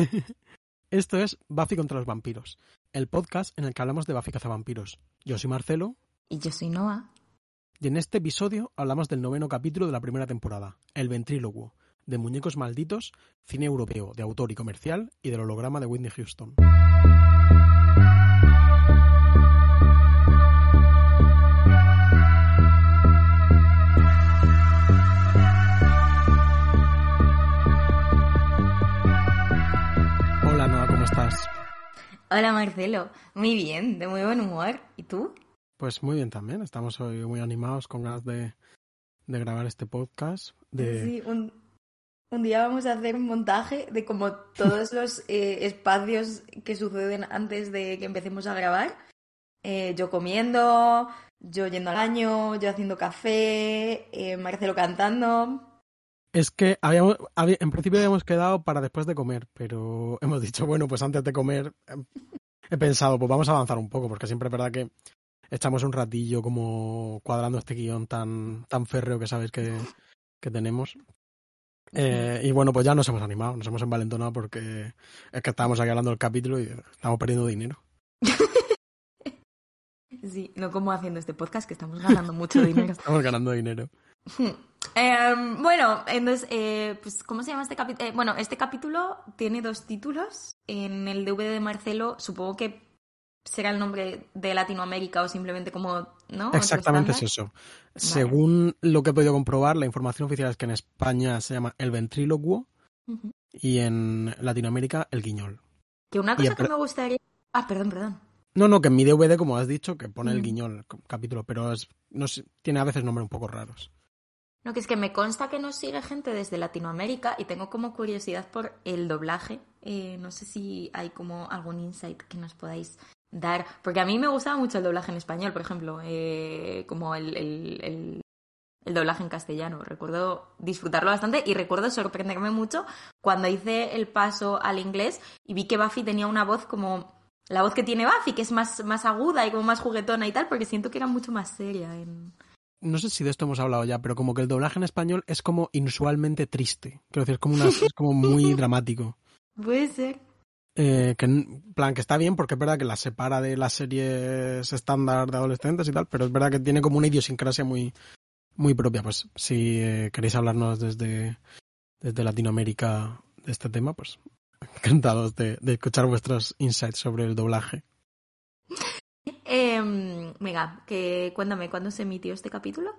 Esto es Buffy contra los vampiros, el podcast en el que hablamos de Buffy cazavampiros. Yo soy Marcelo. Y yo soy Noah. Y en este episodio hablamos del noveno capítulo de la primera temporada, El ventrílogo, de Muñecos Malditos, cine europeo de autor y comercial y del holograma de Whitney Houston. Hola Marcelo, muy bien, de muy buen humor. ¿Y tú? Pues muy bien también, estamos hoy muy animados con ganas de, de grabar este podcast. De... Sí, un, un día vamos a hacer un montaje de como todos los eh, espacios que suceden antes de que empecemos a grabar. Eh, yo comiendo, yo yendo al baño, yo haciendo café, eh, Marcelo cantando. Es que habíamos, había- en principio habíamos quedado para después de comer, pero hemos dicho, bueno, pues antes de comer em, he pensado, pues vamos a avanzar un poco, porque siempre es verdad que echamos un ratillo como cuadrando este guion tan, tan férreo que sabéis que, que tenemos. Eh, y bueno, pues ya nos hemos animado, nos hemos envalentonado porque es que estábamos aquí hablando del capítulo y estamos perdiendo dinero. Sí, no como haciendo este podcast, que estamos ganando mucho dinero. Estamos ganando dinero. Em, bueno, entonces, eh, pues, ¿cómo se llama este capítulo? bueno, este capítulo tiene dos títulos. En el DVD de Marcelo, supongo que será el nombre de Latinoamérica o simplemente como, ¿no? Exactamente es eso. Según lo que he podido comprobar, la información oficial es que en España se llama el ventrílocuo y en Latinoamérica el guiñol. Que una cosa que me gustaría... Ah, perdón, perdón. No, no, que en mi DVD, como has dicho, que pone el guiñol capítulo, pero es, no sé, tiene a veces nombres un poco raros. No, que es que me consta que nos sigue gente desde Latinoamérica y tengo como curiosidad por el doblaje. Eh, no sé si hay como algún insight que nos podáis dar. Porque a mí me gustaba mucho el doblaje en español, por ejemplo, eh, como el, el- el- doblaje en castellano. Recuerdo disfrutarlo bastante y recuerdo sorprenderme mucho cuando hice el paso al inglés y vi que Buffy tenía una voz como la voz que tiene Buffy, que es más, más aguda y como más juguetona y tal, porque siento que era mucho más seria en... No sé si de esto hemos hablado ya, pero como que el doblaje en español es como inusualmente triste. Quiero decir, es como, una, es como muy dramático. Puede ser. Eh, que en plan, que está bien porque es verdad que la separa de las series estándar de adolescentes y tal, pero es verdad que tiene como una idiosincrasia muy, muy propia. Pues si eh, queréis hablarnos desde, desde Latinoamérica de este tema, pues encantados de, de escuchar vuestros insights sobre el doblaje. Eh, venga, que cuéntame, ¿cuándo se emitió este capítulo?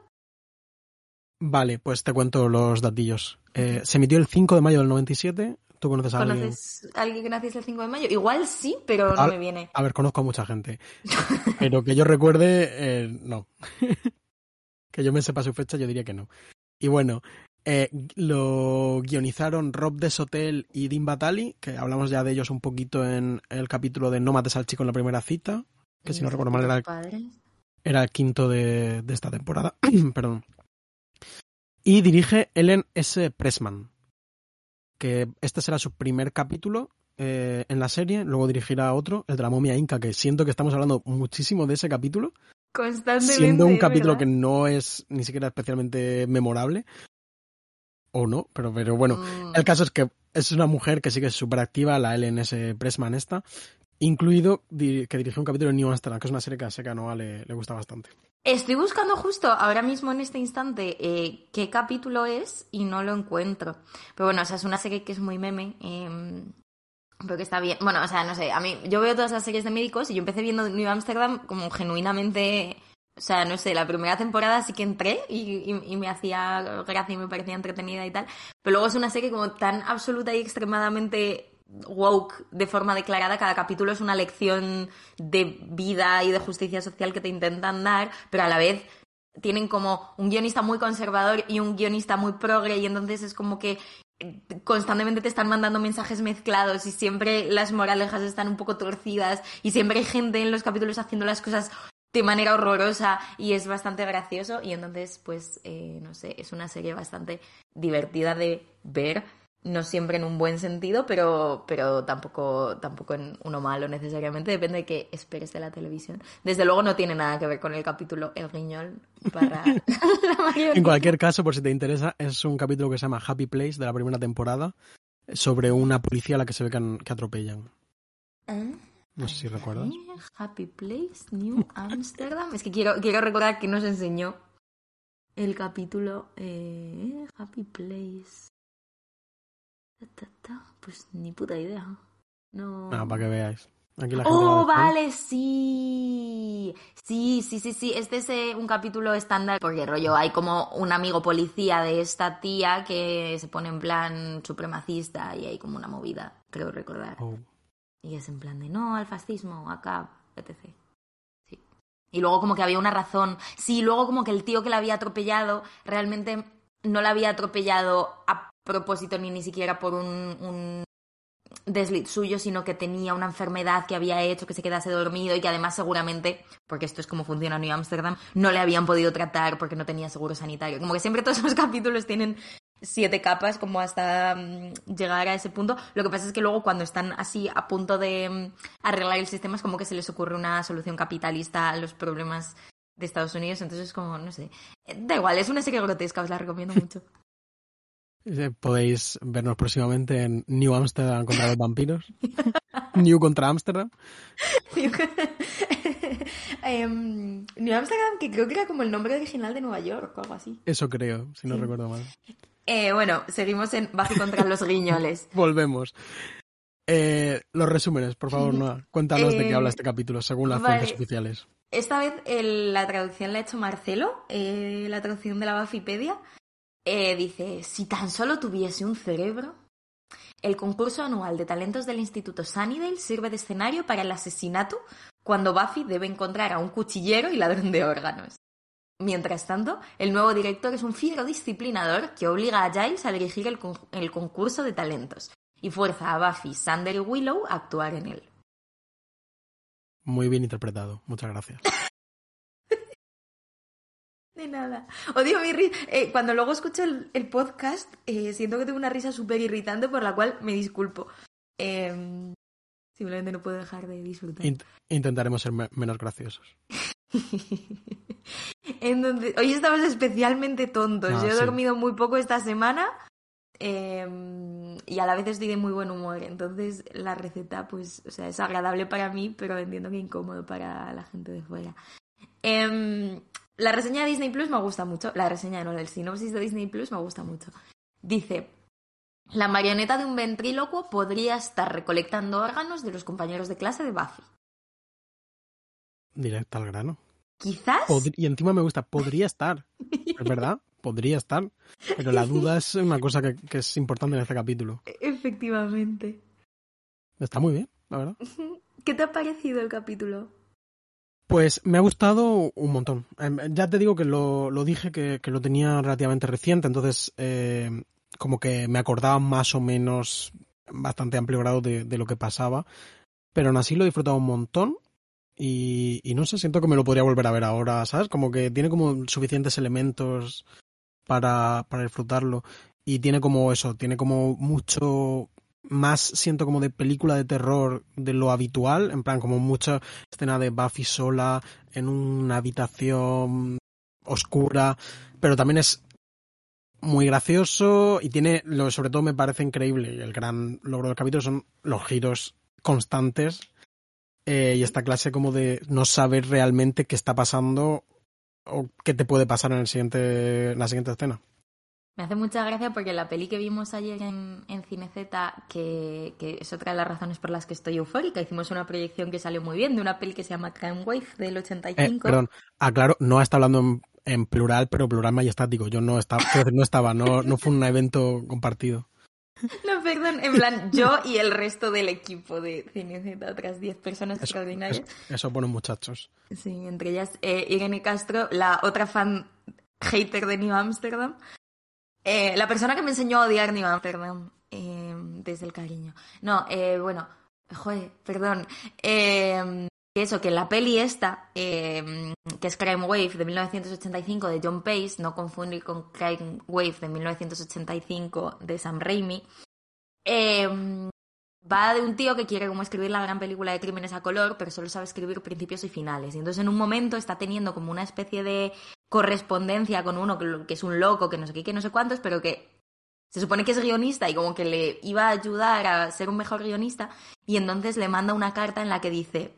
Vale, pues te cuento los datillos. Eh, se emitió el 5 de mayo del 97. ¿Tú conoces a alguien? ¿Conoces a alguien que naciese el 5 de mayo? Igual sí, pero no me viene. A ver, conozco a mucha gente. Pero que yo recuerde, eh, no. que yo me sepa su fecha, yo diría que no. Y bueno, eh, lo guionizaron Rob Desotel y Dean Batali, que hablamos ya de ellos un poquito en el capítulo de No mates al chico en la primera cita, que si no recuerdo mal era era el quinto de, de esta temporada. Perdón. Y dirige Ellen S. Pressman, que este será su primer capítulo eh, en la serie, luego dirigirá otro, el de la momia inca, que siento que estamos hablando muchísimo de ese capítulo, Constantemente. siendo un capítulo ¿verdad? que no es ni siquiera especialmente memorable, o no, pero, pero bueno, Mm, el caso es que es una mujer que sigue súper activa, la LNS Pressman esta, incluido que dirigió un capítulo de New Amsterdam, que es una serie que a Seca Noah le, le gusta bastante. Estoy buscando justo ahora mismo en este instante eh, qué capítulo es y no lo encuentro. Pero bueno, o sea, es una serie que es muy meme. eh, pero que está bien. Bueno, o sea, no sé, a mí, yo veo todas las series de médicos y yo empecé viendo New Amsterdam como genuinamente. O sea, no sé, la primera temporada sí que entré y me hacía gracia y me parecía entretenida y tal. Pero luego es una serie como tan absoluta y extremadamente woke de forma declarada. Cada capítulo es una lección de vida y de justicia social que te intentan dar, pero a la vez tienen como un guionista muy conservador y un guionista muy progre y entonces es como que eh, constantemente te están mandando mensajes mezclados y siempre las moralejas están un poco torcidas y siempre hay gente en los capítulos haciendo las cosas de manera horrorosa y es bastante gracioso y entonces pues eh, no sé, es una serie bastante divertida de ver no siempre en un buen sentido, pero, pero tampoco, tampoco en uno malo necesariamente, depende de qué esperes de la televisión. Desde luego no tiene nada que ver con el capítulo El Riñol para la mayoría. En cualquier caso, por si te interesa, es un capítulo que se llama Happy Place de la primera temporada. sobre una policía a la que se ve que, que atropellan. ¿Eh? No sé si recuerdas. Happy Place, New Amsterdam. Es que quiero, quiero recordar que nos enseñó el capítulo eh, Happy Place. Pues ni puta idea. No. Ah, para que veáis. Aquí la gente Oh, vale, sí. Sí, sí, sí, sí. Este es eh, un capítulo estándar porque rollo, hay como un amigo policía de esta tía que se pone en plan supremacista y hay como una movida, creo recordar. Oh. Y es en plan de no al fascismo, acá, etc. Sí. Y luego como que había una razón. Sí, luego como que el tío que la había atropellado realmente no la había atropellado a propósito ni ni siquiera por un, un desliz suyo, sino que tenía una enfermedad que había hecho que se quedase dormido y que además seguramente, porque esto es como funciona New Amsterdam, no le habían podido tratar porque no tenía seguro sanitario. Como que siempre todos los capítulos tienen siete capas como hasta mm, llegar a ese punto. Lo que pasa es que luego cuando están así a punto de mm, arreglar el sistema es como que se les ocurre una solución capitalista a los problemas de Estados Unidos. Entonces es como, no sé. Da igual, es una serie grotesca, os la recomiendo mucho. Eh, Podéis vernos próximamente en New Amsterdam contra los vampiros. New contra Amsterdam. Em, New Amsterdam, que creo que era como el nombre original de Nueva York o algo así. Eso creo, si no Sí. recuerdo mal. Eh, bueno, seguimos en Buffy contra los guiñoles. Volvemos. Eh, los resúmenes, por favor, Noa. Cuéntanos de qué habla este capítulo, según las vale. fuentes oficiales. Esta vez el- la traducción la ha hecho Marcelo, la traducción de la Buffypedia. Eh, dice, si tan solo tuviese un cerebro, el concurso anual de talentos del Instituto Sunnydale sirve de escenario para el asesinato cuando Buffy debe encontrar a un cuchillero y ladrón de órganos. Mientras tanto, el nuevo director es un fiero disciplinador que obliga a Giles a dirigir el, el concurso de talentos y fuerza a Buffy, Sander y Willow a actuar en él. Muy bien interpretado, muchas gracias. De nada. Odio mi risa. Eh, cuando luego escucho el, el podcast, eh, siento que tengo una risa súper irritante por la cual me disculpo. Eh, simplemente no puedo dejar de disfrutar. Int- intentaremos ser me- menos graciosos. Entonces, hoy estamos especialmente tontos. Ah, Yo he sí. dormido muy poco esta semana eh, y a la vez estoy de muy buen humor. Entonces, la receta, pues, o sea, es agradable para mí, pero entiendo que incómodo para la gente de fuera. Em, la reseña de Disney Plus me gusta mucho. La reseña, no, el sinopsis de Disney Plus me gusta mucho. Dice. La marioneta de un ventrílocuo podría estar recolectando órganos de los compañeros de clase de Buffy. Directo al grano. Quizás. Y encima me gusta, podría estar. Es verdad, podría estar. Pero la duda es una cosa que, que es importante en este capítulo. Efectivamente. Está muy bien, la verdad. ¿Qué te ha parecido el capítulo? Pues me ha gustado un montón. Em, Ya te digo que lo, lo dije que, lo tenía relativamente reciente, entonces eh, como que me acordaba más o menos bastante amplio grado de, lo que pasaba, pero aún así lo he disfrutado un montón y, y no sé, siento que me lo podría volver a ver ahora, ¿sabes? Como que tiene como suficientes elementos para disfrutarlo y tiene como eso, tiene como mucho más siento como de película de terror de lo habitual, en plan como mucha escena de Buffy sola en una habitación oscura, pero también es muy gracioso y tiene, lo sobre todo me parece increíble, el gran logro del capítulo son los giros constantes eh, y esta clase como de no saber realmente qué está pasando o qué te puede pasar en, el siguiente, en la siguiente escena. Me hace mucha gracia porque la peli que vimos ayer en, en Cineceta, que, que es otra de las razones por las que estoy eufórica, hicimos una proyección que salió muy bien de una peli que se llama Crime Wave del Eh, 85. perdón, aclaro, no está hablando en, en plural, pero plural majestático. Yo no estaba, no estaba, no, no fue un evento compartido. No, perdón, en plan, yo y el resto del equipo de Cineceta, otras 10 personas Eso, extraordinarias. eso, eso ponen muchachos. Sí, entre ellas eh, Irene Castro, la otra fan hater de New Amsterdam. Eh, la persona que me enseñó a odiar New Amsterdam eh, desde el cariño. No, eh, bueno, joder, perdón. Eh, eso, que la peli esta, eh, que es Crime Wave de 1985 de John Pace, no confundir con Crime Wave de 1985 de Sam Raimi, eh, va de un tío que quiere como escribir la gran película de crímenes a color, pero solo sabe escribir principios y finales. Y entonces en un momento está teniendo como una especie de correspondencia con uno que, que es un loco, que no sé qué, que no sé cuántos, pero que se supone que es guionista y como que le iba a ayudar a ser un mejor guionista y entonces le manda una carta en la que dice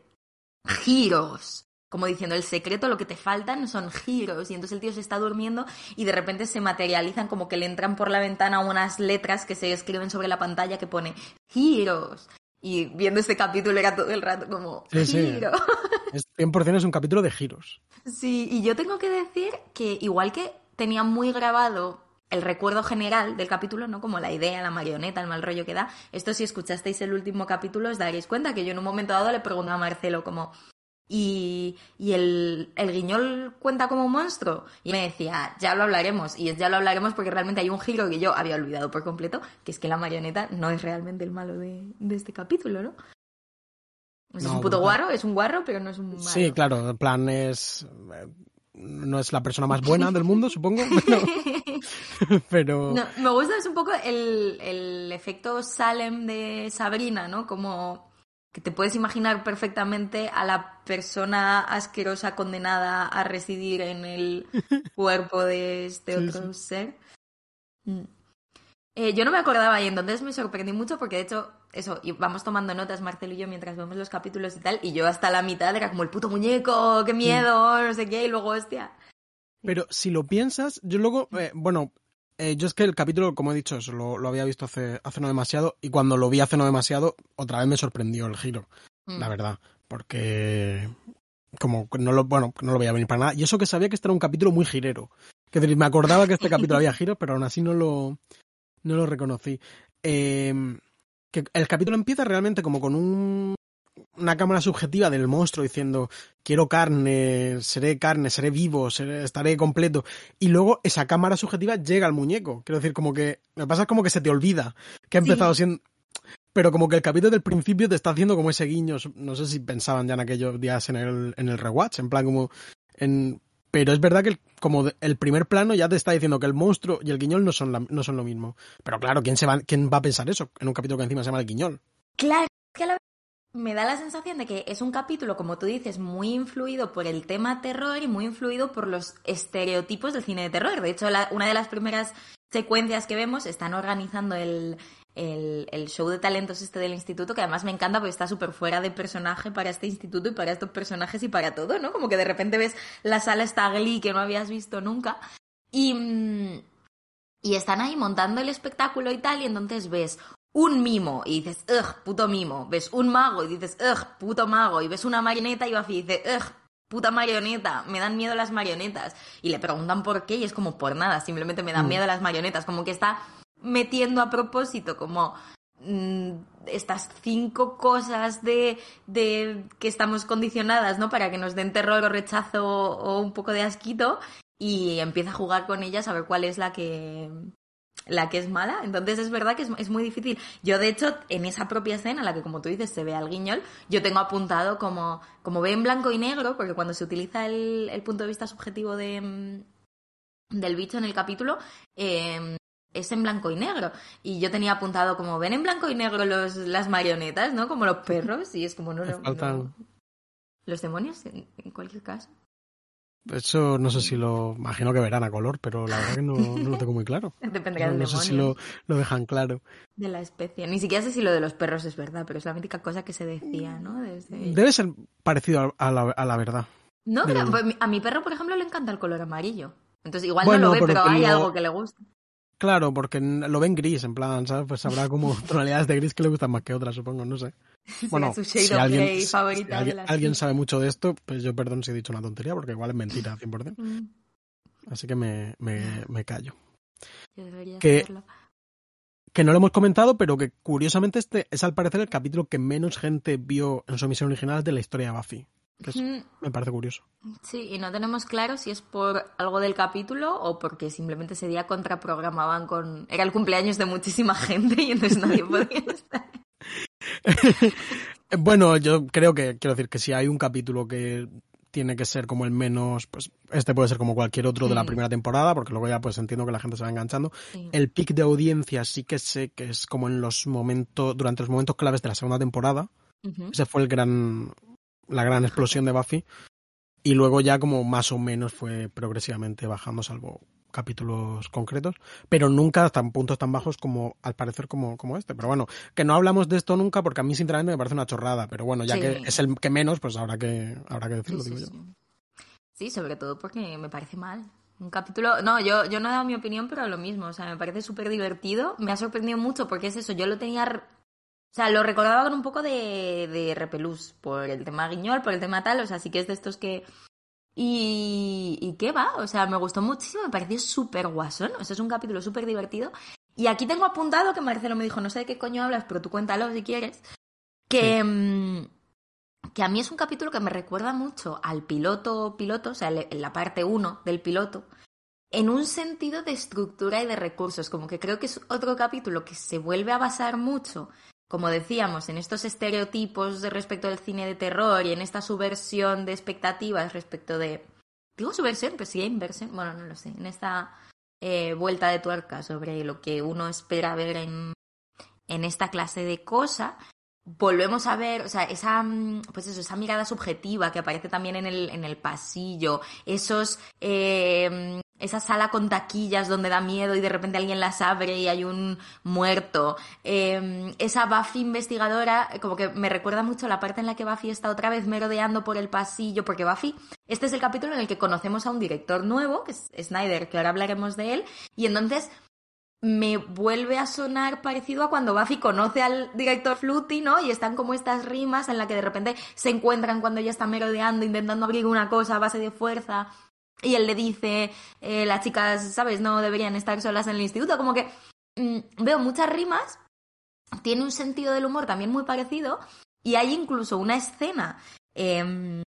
giros, como diciendo el secreto, lo que te faltan son giros y entonces el tío se está durmiendo y de repente se materializan como que le entran por la ventana unas letras que se escriben sobre la pantalla que pone giros y viendo este capítulo era todo el rato como Sí, sí. giro. Es 100% es un capítulo de giros. Sí, y yo tengo que decir que igual que tenía muy grabado el recuerdo general del capítulo, ¿no? Como la idea, la marioneta, el mal rollo que da. Esto si escuchasteis el último capítulo os daréis cuenta que yo en un momento dado le pregunté a Marcelo como ¿y, y el, guiñol cuenta como un monstruo? Y me decía, ya lo hablaremos. Y ya lo hablaremos porque realmente hay un giro que yo había olvidado por completo, que es que la marioneta no es realmente el malo de, de este capítulo, ¿no? Es No, un puto guarro, es un guarro, pero no es un malo. Sí, claro, en plan es... eh, No es la persona más buena del mundo, supongo, pero... pero No, me gusta es un poco el, el efecto Salem de Sabrina, ¿no? Como que te puedes imaginar perfectamente a la persona asquerosa condenada a residir en el cuerpo de este Sí, otro ser. Mm. Eh, yo no me acordaba y entonces me sorprendí mucho porque de hecho, eso, y vamos tomando notas Marcelo y yo mientras vemos los capítulos y tal, y yo hasta la mitad era como el puto muñeco, qué miedo, no sé qué, y luego hostia. Pero si lo piensas, yo luego, eh, bueno, eh, yo es que el capítulo, como he dicho, eso lo, lo había visto hace, hace no demasiado, y cuando lo vi hace no demasiado, otra vez me sorprendió el giro, Mm. la verdad, porque como no lo, bueno, no lo veía venir para nada, y eso que sabía que este era un capítulo muy girero, que me acordaba que este capítulo había giros, pero aún así no lo, no lo reconocí. Eh, que el capítulo empieza realmente como con un, una cámara subjetiva del monstruo diciendo quiero carne, seré carne, seré vivo, seré- estaré completo. Y luego esa cámara subjetiva llega al muñeco. Quiero decir, como que. Me pasa como que se te olvida que ha Sí. empezado siendo. Pero como que el capítulo del principio te está haciendo como ese guiño. No sé si pensaban ya en aquellos días en el, en el rewatch, en plan como. En... Pero es verdad que como el primer plano ya te está diciendo que el monstruo y el guiñol no son, no son lo mismo. Pero claro, ¿quién, se va, ¿quién va a pensar eso en un capítulo que encima se llama el guiñol? Claro, que la me da la sensación de que es un capítulo, como tú dices, muy influido por el tema terror y muy influido por los estereotipos del cine de terror. De hecho, una de las primeras secuencias que vemos están organizando el, el, el show de talentos este del instituto, que además me encanta porque está súper fuera de personaje para este instituto y para estos personajes y para todo, ¿no? Como que de repente ves la sala esta Glee que no habías visto nunca. Y, mm, y están ahí montando el espectáculo y tal, y entonces ves un mimo y dices, ugh, puto mimo. Ves un mago y dices, ugh, puto mago. Y ves una marioneta y Buffy dice, ugh, puta marioneta. Me dan miedo las marionetas. Y le preguntan por qué y es como por nada, simplemente me dan Mm. miedo las marionetas. Como que está metiendo a propósito como mm, estas cinco cosas de, de que estamos condicionadas, ¿no? Para que nos den terror o rechazo o un poco de asquito y empieza a jugar con ellas a ver cuál es la que la que es mala. Entonces es verdad que es, es muy difícil. Yo, de hecho, en esa propia escena, en la que, como tú dices, se ve al guiñol, yo tengo apuntado como, como ve en blanco y negro, porque cuando se utiliza el, el punto de vista subjetivo de, mm, del bicho en el capítulo, eh, es en blanco y negro. Y yo tenía apuntado como, ven en blanco y negro los, las marionetas, ¿no? Como los perros, y es como, no, no, no. Los demonios, en, en cualquier caso. Eso no sé si lo imagino que verán a color, pero la verdad que no, no lo tengo muy claro. Dependerá No, del no demonio. sé si lo, lo dejan claro. De la especie. Ni siquiera sé si lo de los perros es verdad, pero es la mítica cosa que se decía, ¿no? Desde- Debe ser parecido a, la, a la verdad. No, pero a mi perro, por ejemplo, le encanta el color amarillo. Entonces, igual Bueno, no lo ve, pero hay lo- algo que le gusta. Claro, porque lo ven gris, en plan, ¿sabes? Pues habrá como tonalidades de gris que le gustan más que otras, supongo, no sé. Bueno, si alguien, si sabe mucho de esto, pues yo perdón si he dicho una tontería, porque igual es mentira 100%. Mm, Así que me, me, me callo. yo debería Que- hacerlo. Que no lo hemos comentado, pero que curiosamente este es al parecer el capítulo que menos gente vio en su emisión original de la historia de Buffy. Que es- Mm, me parece curioso. Sí, y no tenemos claro si es por algo del capítulo o porque simplemente ese día contraprogramaban con... Era el cumpleaños de muchísima gente y entonces nadie podía estar. Bueno, yo creo que, quiero decir que si hay un capítulo que tiene que ser como el menos, pues este puede ser como cualquier otro de la Mm. primera temporada, porque luego ya pues entiendo que la gente se va enganchando. Sí. El pic de audiencia sí que sé que es como en los momentos, durante los momentos claves de la segunda temporada. Ese fue el gran, la gran explosión de Buffy. Y luego ya como más o menos fue progresivamente bajando, salvo capítulos concretos, pero nunca hasta puntos tan bajos como, al parecer, como, como este. Pero bueno, que no hablamos de esto nunca porque a mí sinceramente me parece una chorrada, pero bueno, ya que es el que menos, pues habrá que, habrá que decirlo, digo yo. Sí, sobre todo porque me parece mal. Un capítulo. No, yo, yo no he dado mi opinión, pero lo mismo. O sea, me parece súper divertido. Me ha sorprendido mucho porque es eso. Yo lo tenía. O sea, lo recordaba con un poco de, de repelús. Por el tema guiñol, por el tema tal. O sea, sí que es de estos que. Y, y qué va, o sea, me gustó muchísimo, me pareció súper guasón, o sea, es un capítulo súper divertido. Y aquí tengo apuntado que Marcelo me dijo, no sé de qué coño hablas, pero tú cuéntalo si quieres, que, mm, que a mí es un capítulo que me recuerda mucho al piloto piloto, o sea, la parte 1 del piloto, en un sentido de estructura y de recursos, como que creo que es otro capítulo que se vuelve a basar mucho, como decíamos, en estos estereotipos respecto del cine de terror y en esta subversión de expectativas respecto de... Digo subversión, pero sí inversión, bueno, no lo sé, en esta eh, vuelta de tuerca sobre lo que uno espera ver en, en esta clase de cosa volvemos a ver, o sea, esa, mm, pues eso, esa mirada subjetiva que aparece también en el, en el pasillo, esos, eh, esa sala con taquillas donde da miedo y de repente alguien las abre y hay un muerto, eh, esa Buffy investigadora, como que me recuerda mucho la parte en la que Buffy está otra vez merodeando por el pasillo, porque Buffy, este es el capítulo en el que conocemos a un director nuevo, que es Snyder, que ahora hablaremos de él, y entonces me vuelve a sonar parecido a cuando Buffy conoce al director Fluty, ¿no? Y están como estas rimas en la que de repente se encuentran cuando ella está merodeando, intentando abrir una cosa a base de fuerza. Y él le dice, eh, las chicas, ¿sabes? No deberían estar solas en el instituto. Como que mm, veo muchas rimas. Tiene un sentido del humor también muy parecido. Y hay incluso una escena em,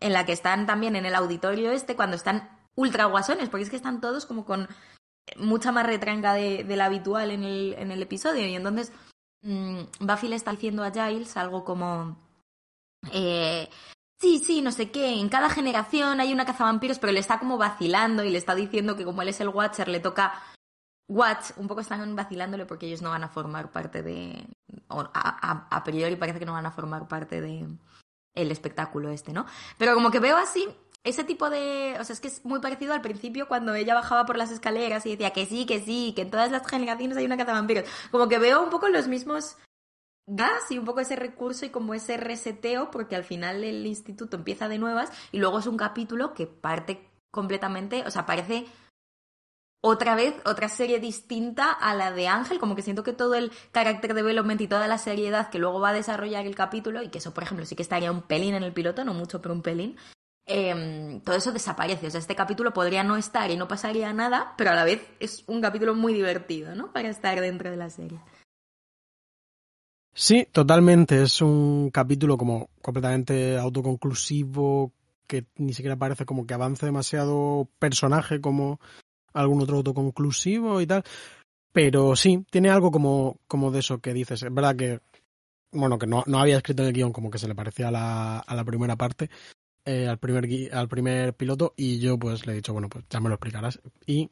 en la que están también en el auditorio este, cuando están ultra guasones, porque es que están todos como con mucha más retranca de, la habitual en el, episodio. Y entonces mmm, Buffy le está diciendo a Giles algo como... Eh, sí, sí, no sé qué, en cada generación hay una cazavampiros, pero le está como vacilando y le está diciendo que como él es el Watcher, le toca Watch, un poco están vacilándole porque ellos no van a formar parte de... O a, a, priori parece que no van a formar parte de el espectáculo este, ¿no? Pero como que veo así ese tipo de. O sea, es que es muy parecido al principio cuando ella bajaba por las escaleras y decía que sí, que sí, que en todas las generaciones hay una caza vampiros. Como que veo un poco los mismos gas y un poco ese recurso y como ese reseteo, porque al final el instituto empieza de nuevas y luego es un capítulo que parte completamente. O sea, parece otra vez otra serie distinta a la de Ángel, como que siento que todo el carácter development y toda la seriedad que luego va a desarrollar el capítulo, y que eso, por ejemplo, sí que estaría un pelín en el piloto, no mucho, pero un pelín, Em, todo eso desaparece. O sea, este capítulo podría no estar y no pasaría nada, pero a la vez es un capítulo muy divertido, ¿no? Para estar dentro de la serie. Sí, totalmente. Es un capítulo como completamente autoconclusivo, que ni siquiera parece como que avance demasiado personaje como algún otro autoconclusivo y tal. Pero sí, tiene algo como, como de eso que dices. Es verdad que, bueno, que no, no había escrito en el guion como que se le parecía a la, a la primera parte, eh, al, primer, al primer piloto y yo pues le he dicho, bueno, pues ya me lo explicarás. Y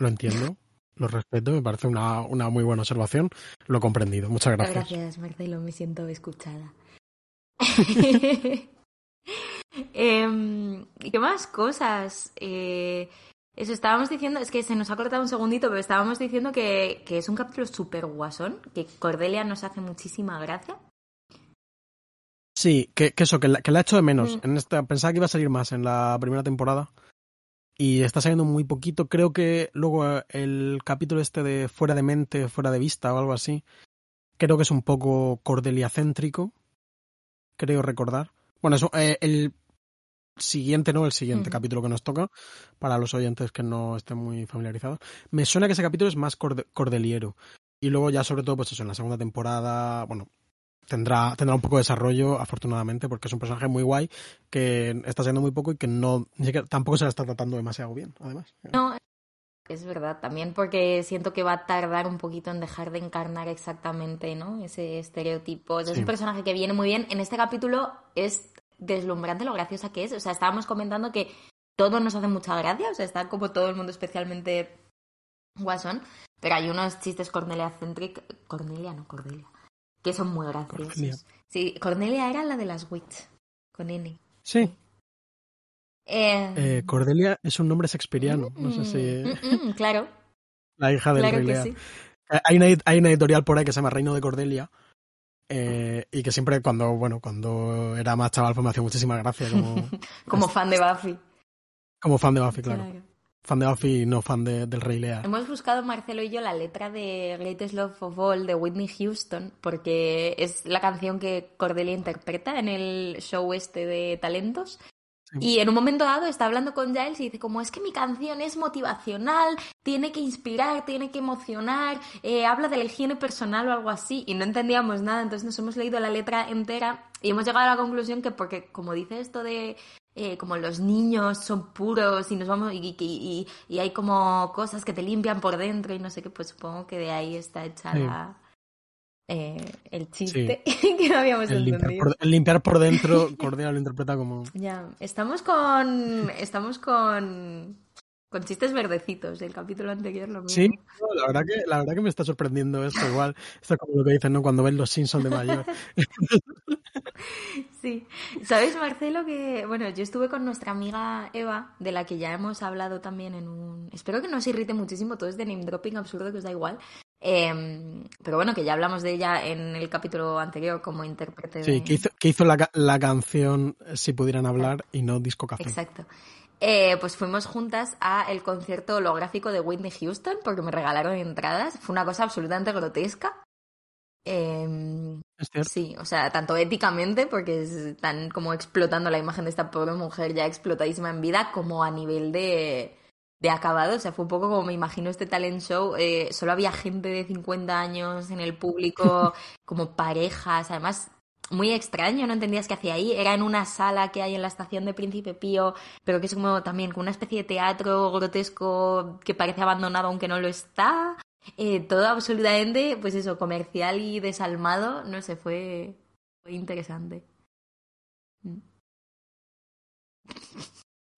lo entiendo, lo respeto, me parece una, una muy buena observación, lo he comprendido. Muchas gracias. Gracias, Marcelo, me siento escuchada. eh, ¿Qué más cosas? Eh, eso estábamos diciendo, es que se nos ha cortado un segundito, pero estábamos diciendo que, que es un capítulo súper guasón, que Cordelia nos hace muchísima gracia. Sí, que, eso, que la, que la hecho de menos. Mm. En esta, pensaba que iba a salir más en la primera temporada. Y está saliendo muy poquito. Creo que luego eh, el capítulo este de fuera de mente, fuera de vista o algo así. Creo que es un poco Cordelia-céntrico. Creo recordar. Bueno, eso, eh, el siguiente, ¿no? El siguiente capítulo que nos toca, para los oyentes que no estén muy familiarizados. Me suena que ese capítulo es más cordeliero. Y luego ya sobre todo, pues eso, en la segunda temporada, bueno, tendrá, tendrá un poco de desarrollo, afortunadamente, porque es un personaje muy guay que está siendo muy poco y que no tampoco se la está tratando demasiado bien, además. No, es verdad, también porque siento que va a tardar un poquito en dejar de encarnar exactamente, ¿no? Ese estereotipo. Es un personaje que viene muy bien. En este capítulo es deslumbrante lo graciosa que es. O sea, estábamos comentando que todo nos hace mucha gracia, o sea, está como todo el mundo especialmente guasón, pero hay unos chistes Cornelia centric, Cornelia, no Cordelia, que son muy graciosos. Sí, Cornelia era la de las wits, con N. Sí. Eh, Cordelia es un nombre shakespeariano, no sé si... Mm, mm, claro. La hija del claro rey que Lear. sí. Hay una, hay una editorial por ahí que se llama Reino de Cordelia. eh, y que siempre cuando, bueno, cuando era más chaval pues me hacía muchísima gracia como, Como fan de Buffy. como fan de Buffy, claro. Claro. Fan de Buffy y no fan de- del Rey Lear. Hemos buscado, Marcelo y yo, la letra de Greatest Love of All de Whitney Houston, porque es la canción que Cordelia interpreta en el show este de talentos. Sí. Y en un momento dado está hablando con Giles y dice como es que mi canción es motivacional, tiene que inspirar, tiene que emocionar, eh, habla de la higiene personal o algo así. Y no entendíamos nada, entonces nos hemos leído la letra entera y hemos llegado a la conclusión que porque como dice esto de eh, como los niños son puros y nos vamos y, y- y- hay como cosas que te limpian por dentro y no sé qué, pues supongo que de ahí está hecha Sí. la, eh, el chiste que no habíamos El limpiar, entendido. por, el limpiar por dentro, Cordelia lo interpreta como... Ya, estamos con. Estamos con. Con chistes verdecitos del capítulo anterior, lo mismo. Sí, no, la verdad que la verdad que me está sorprendiendo esto igual. Esto es como lo que dicen, ¿no? Cuando ven los Simpsons de mayor. Sí. ¿Sabes, Marcelo, que. Bueno, yo estuve con nuestra amiga Eva, de la que ya hemos hablado también en un. Espero que no os irrite muchísimo, todo es de name dropping absurdo que os da igual. Em, pero bueno, que ya hablamos de ella en el capítulo anterior como intérprete de. Sí, que hizo, que hizo la, la canción eh, Si pudieran hablar y no Disco Café. Exacto. Eh, pues fuimos juntas a el concierto holográfico de Whitney Houston porque me regalaron entradas. Fue una cosa absolutamente grotesca. Em, Es cierto. sí, o sea, tanto éticamente, porque están como explotando la imagen de esta pobre mujer ya explotadísima en vida, como a nivel de, de acabado. O sea, fue un poco como me imagino este talent show. eh, solo había gente de 50 años en el público, como parejas, además muy extraño, no entendías qué hacía ahí. Era en una sala que hay en la estación de Príncipe Pío, pero que es como también una especie de teatro grotesco que parece abandonado aunque no lo está. Eh, todo absolutamente, pues eso, comercial y desalmado, no sé, fue, fue interesante.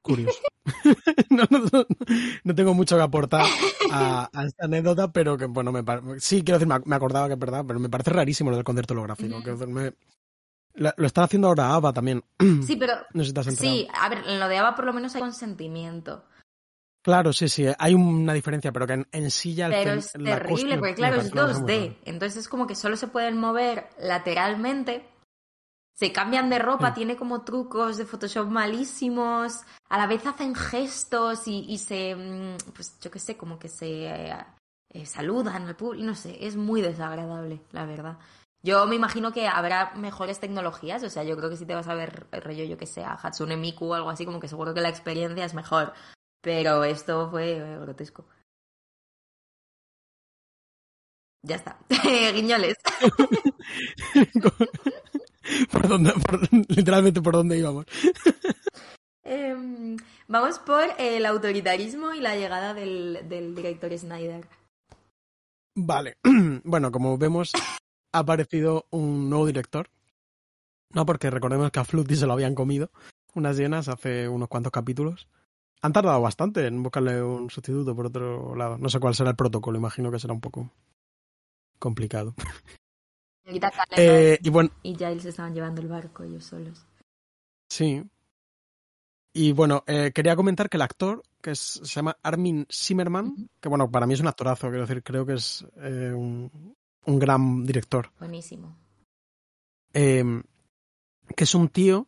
Mm. Curioso. no, no- no- tengo mucho que aportar a, a esta anécdota, pero que, bueno, me sí, quiero decir, me ac- me acordaba que es verdad, pero me parece rarísimo lo del concierto holográfico. Me- la- lo están haciendo ahora ABBA también. Sí, pero No sé si te sí, a ver, en lo de Ava por lo menos hay consentimiento. Claro, sí, sí, hay una diferencia, pero que en, en sí ya el Pero es terrible, porque claro, es parece una cosa muy 2D. rara. Entonces es como que solo se pueden mover lateralmente. Se cambian de ropa, Sí. tiene como trucos de Photoshop malísimos. A la vez hacen gestos y, y se. mm, Pues yo qué sé, como que se eh, eh, saludan al público. No sé, es muy desagradable, la verdad. Yo me imagino que habrá mejores tecnologías. O sea, yo creo que si te vas a ver el rollo, yo que sé, a Hatsune Miku o algo así, como que seguro que la experiencia es mejor. Pero esto fue eh, grotesco. Ya está. Guiñoles. por dónde, por- literalmente por dónde íbamos. Em, vamos por el autoritarismo y la llegada del, del director Snyder. Vale. Bueno, como vemos, ha aparecido un nuevo director. No, porque recordemos que a Fluty se lo habían comido unas llenas hace unos cuantos capítulos. Han tardado bastante en buscarle un sustituto por otro lado. No sé cuál será el protocolo, imagino que será un poco complicado. Eh, y bueno, y Giles estaban llevando el barco ellos solos. sí. Y bueno, eh, quería comentar que el actor, que es- se llama Armin Zimmerman, que bueno, para mí es un actorazo, quiero decir, creo que es eh, un, un gran director. Buenísimo. eh, que es un tío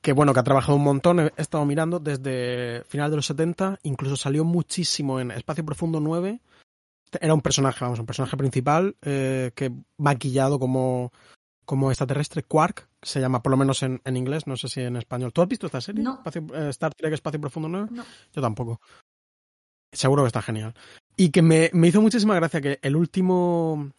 que bueno que ha trabajado un montón he estado mirando desde final de los 70 incluso salió muchísimo en Espacio Profundo 9 era un personaje vamos un personaje principal eh, que maquillado como como extraterrestre Quark que se llama por lo menos en, en inglés no sé si en español ¿tú has visto esta serie? No. Espacio- eh, Star Trek Espacio Profundo 9 No. yo tampoco seguro que está genial y que me, me hizo muchísima gracia que el último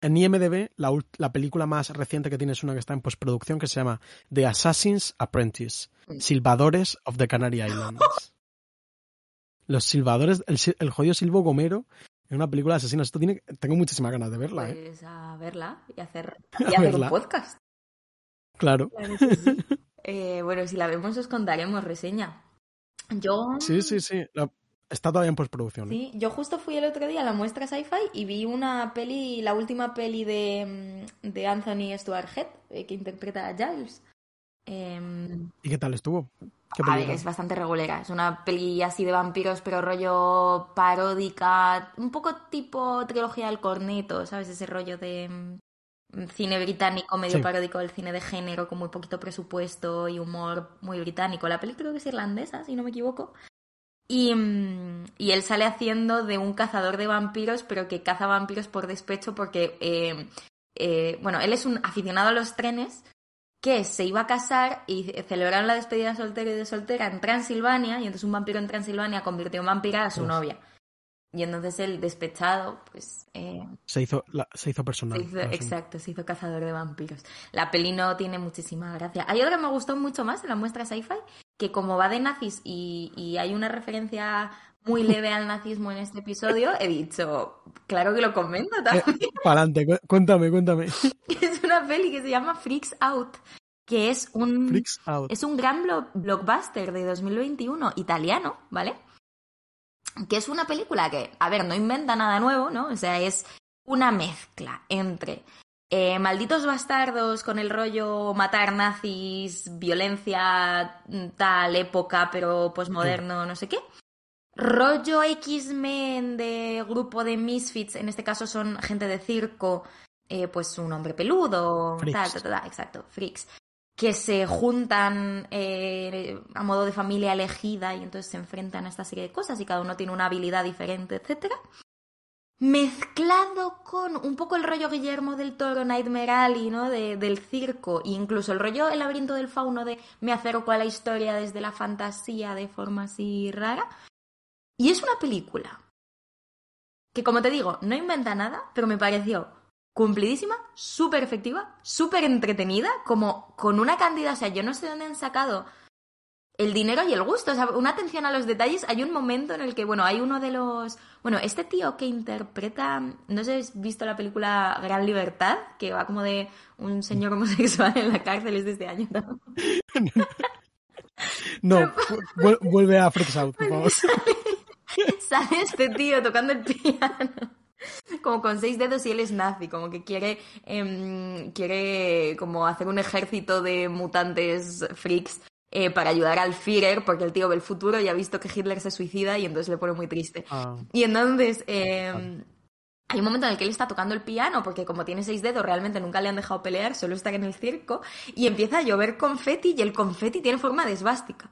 en IMDB, la, la película más reciente que tiene es una que está en postproducción que se llama The Assassin's Apprentice, Mm. Silbadores of the Canary Islands. Los silbadores, el, el jodido silbo gomero en una película de asesinos. Esto tiene, tengo muchísimas ganas de verla, ¿eh? Pues a verla y hacer, y hacer un podcast. Claro. Claro que sí. Eh, bueno, si la vemos os contaremos reseña. Yo Sí, sí, sí. La- está todavía en postproducción. ¿eh? Sí, yo justo fui el otro día a la muestra sci-fi y vi una peli, la última peli de, mm, de Anthony Stewart Head, eh, que interpreta a Giles. Em, ¿Y qué tal estuvo? ¿Qué a ver, es bastante regulera. Es una peli así de vampiros, pero rollo paródica, un poco tipo trilogía del corneto, ¿sabes? Ese rollo de mm, cine británico medio Sí. paródico del cine de género, con muy poquito presupuesto y humor muy británico. La peli creo que es irlandesa, si no me equivoco. Y, mm, y él sale haciendo de un cazador de vampiros, pero que caza vampiros por despecho porque, eh, eh, bueno, él es un aficionado a los trenes que se iba a casar y celebraron la despedida soltera y de soltera en Transilvania, y entonces un vampiro en Transilvania convirtió en vampira a su Uf. novia. Y entonces el despechado, pues... eh, Se hizo, la- se hizo personal. se hizo- exacto, se hizo cazador de vampiros. La peli no tiene muchísima gracia. Hay otra que me gustó mucho más en la muestra sci-fi, que como va de nazis y, y hay una referencia muy leve al nazismo en este episodio, he dicho, claro que lo comento Eh, también. Pa'lante, cu- cuéntame, cuéntame. es una peli que se llama Freaks Out, que es un... Freaks out. Es un gran blo- blockbuster de 2021 italiano, ¿vale? Que es una película que, a ver, no inventa nada nuevo, ¿no? O sea, es una mezcla entre eh, malditos bastardos con el rollo matar nazis, violencia, mm, tal época, pero posmoderno, no sé qué. Rollo X-Men de grupo de misfits, en este caso son gente de circo, eh, pues un hombre peludo, Freaks. tal, tal, tal, exacto, freaks que se juntan eh, a modo de familia elegida y entonces se enfrentan a esta serie de cosas y cada uno tiene una habilidad diferente, etcétera. Mezclado con un poco el rollo Guillermo del Toro, Nightmare Alley, ¿no? De- del circo, e incluso el rollo El laberinto del fauno de me acerco a la historia desde la fantasía de forma así rara. Y es una película que, como te digo, no inventa nada, pero me pareció cumplidísima, súper efectiva, súper entretenida, como con una cantidad, o sea, yo no sé dónde han sacado el dinero y el gusto, o sea, una atención a los detalles. Hay un momento en el que, bueno, hay uno de los, bueno, este tío que interpreta, no sé si has visto la película Gran Libertad, que va como de un señor homosexual en la cárcel, es de este año, ¿no? No, vu- vuelve a Freaks out, por favor. sale este tío tocando el piano. Como con seis dedos y él es nazi, como que quiere, em, quiere como hacer un ejército de mutantes freaks eh, para ayudar al Führer, porque el tío ve el futuro y ha visto que Hitler se suicida y entonces le pone muy triste. Ah, Y entonces em, hay un momento en el que él está tocando el piano, porque como tiene seis dedos, realmente nunca le han dejado pelear, solo está en el circo, y empieza a llover confeti y el confeti tiene forma de esvástica.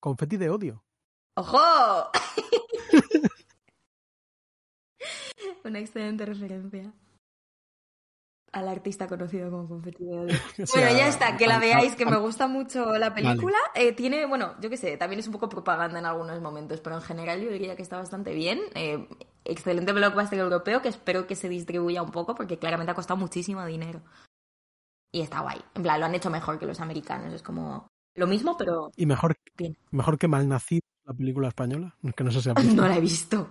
confeti de odio. ¡Ojo! Una excelente referencia al artista conocido como Confetti de Odio. O sea, Bueno, ya está, que la veáis, que me gusta mucho la película. Eh, tiene, bueno, yo qué sé, también es un poco propaganda en algunos momentos, pero en general yo diría que está bastante bien. Eh, excelente blockbuster europeo que espero que se distribuya un poco porque claramente ha costado muchísimo dinero. Y está guay. En plan, lo han hecho mejor que los americanos. Es como lo mismo, pero Y mejor, Bien. mejor que Malnacido, la película española. Es que no sé si ha visto. no la he visto.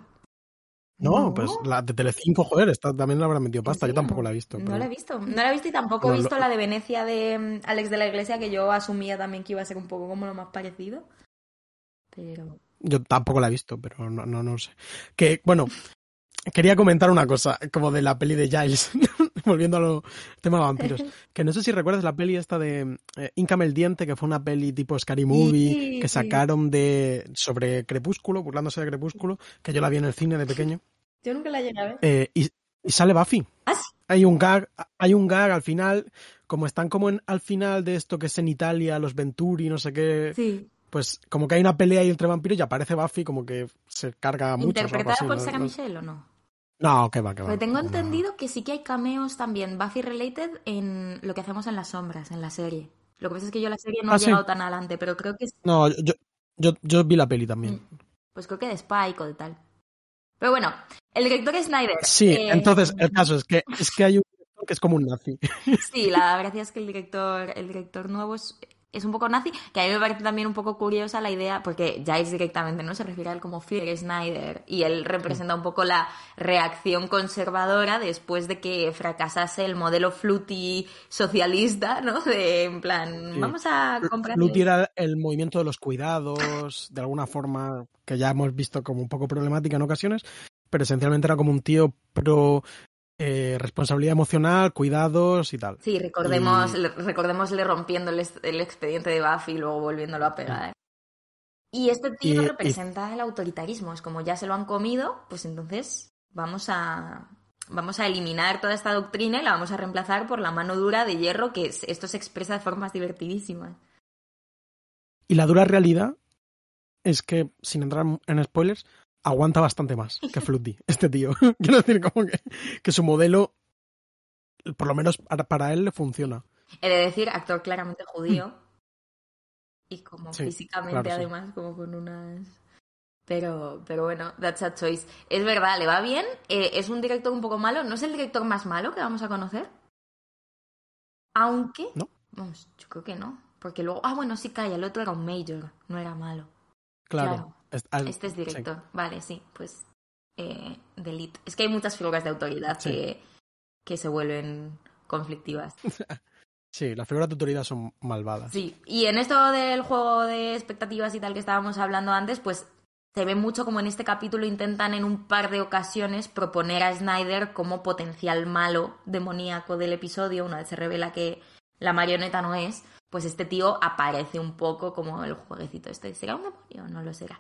No, No. pues la de Telecinco, joder, esta también la habrá metido ¿En pasta. Yo tampoco la he visto. No la he visto. No la he visto y tampoco he visto lo- la de Venecia de mm, Alex de la Iglesia, que yo asumía también que iba a ser un poco como lo más parecido. Pero. Yo tampoco la he visto, pero no, no, no sé. Que, bueno, quería comentar una cosa, como de la peli de Giles, volviendo a lo tema de vampiros. Que no sé si recuerdas la peli esta de eh, Íncame el diente, que fue una peli tipo Scary Movie, que sacaron de sobre Crepúsculo, burlándose de Crepúsculo, que yo la vi en el cine de pequeño. Yo nunca la llegué a ver. Eh, y, y sale Buffy. Ah, sí. Hay un gag, hay un gag al final, como están como en, al final de esto que es en Italia, los Venturi, no sé qué, Sí. pues como que hay una pelea ahí entre vampiros y aparece Buffy como que se carga mucho. ¿Interpretada por Sarah Michelle o no? No, que va, que va. Porque tengo No, entendido que sí que hay cameos también Buffy related en lo que hacemos en las sombras, en la serie. Lo que pasa es que yo la serie no Ah, he sí. llegado tan adelante, pero creo que es- No, yo, yo, yo vi la peli también. pues creo que de Spike o de tal. Pero bueno, el director es Snyder. Sí, Eh, entonces el caso es que es que hay un director que es como un nazi. Sí, la gracia es que el director, el director nuevo es, es un poco nazi, que a mí me parece también un poco curiosa la idea, porque Giles directamente no se refiere a él como Fear Snyder, y él representa un poco la reacción conservadora después de que fracasase el modelo fluty socialista, ¿no? De en plan, Sí. vamos a comprar. Luti era el movimiento de los cuidados, de alguna forma que ya hemos visto como un poco problemática en ocasiones, pero esencialmente era como un tío pro eh, responsabilidad emocional, cuidados y tal. Sí, recordemos, recordémosle rompiendo el, expediente de Buffy y luego volviéndolo a pegar. Y este tío representa el autoritarismo. Es como ya se lo han comido, pues entonces vamos a, vamos a eliminar toda esta doctrina y la vamos a reemplazar por la mano dura de hierro, que esto se expresa de formas divertidísimas. Y la dura realidad es que, sin entrar en spoilers, aguanta bastante más que Flutty, este tío. Quiero decir, como que, que, su modelo, por lo menos para, él, le funciona. He de decir, actor claramente judío. y como físicamente, además, como con unas. Pero, pero bueno, that's a choice. Es verdad, le va bien. Eh, es un director un poco malo. ¿No es el director más malo que vamos a conocer? Aunque. No. Vamos, yo creo que no. Porque luego. Ah, bueno, sí, calla. El otro era un Major. No era malo. Claro. Este es director. Vale, sí, pues. Eh, Delete. Es que hay muchas figuras de autoridad que, que se vuelven conflictivas. Sí, las figuras de autoridad son malvadas. Sí, y en esto del juego de expectativas y tal que estábamos hablando antes, pues se ve mucho como en este capítulo intentan en un par de ocasiones proponer a Snyder como potencial malo demoníaco del episodio, una vez se revela que la marioneta no es, pues este tío aparece un poco como el jueguecito este. ¿Será un demonio? No lo será.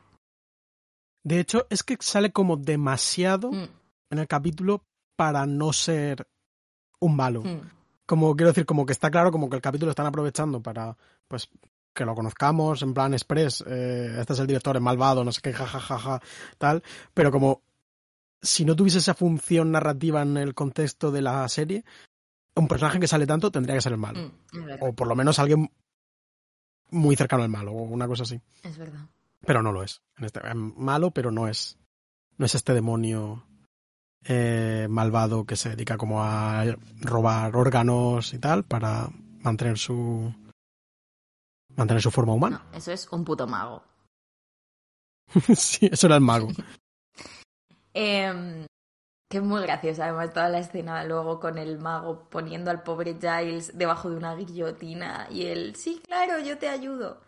De hecho, es que sale como demasiado mm. en el capítulo para no ser un malo. Mm. Como quiero decir, como que está claro, como que el capítulo están aprovechando para, pues, que lo conozcamos en plan express. Eh, este es el director, es malvado, no sé qué, jajajaja, tal. Pero como si no tuviese esa función narrativa en el contexto de la serie, un personaje que sale tanto tendría que ser el malo. Mm, o por lo menos alguien muy cercano al malo, o una cosa así. Es verdad. Pero no lo es. En este, es malo, pero no es. No es este demonio eh, malvado que se dedica como a robar órganos y tal para mantener su. mantener su forma humana. eso es un puto mago. sí, eso era el mago. eh, que es muy graciosa, además, toda la escena luego con el mago poniendo al pobre Giles debajo de una guillotina y él, sí, claro, yo te ayudo.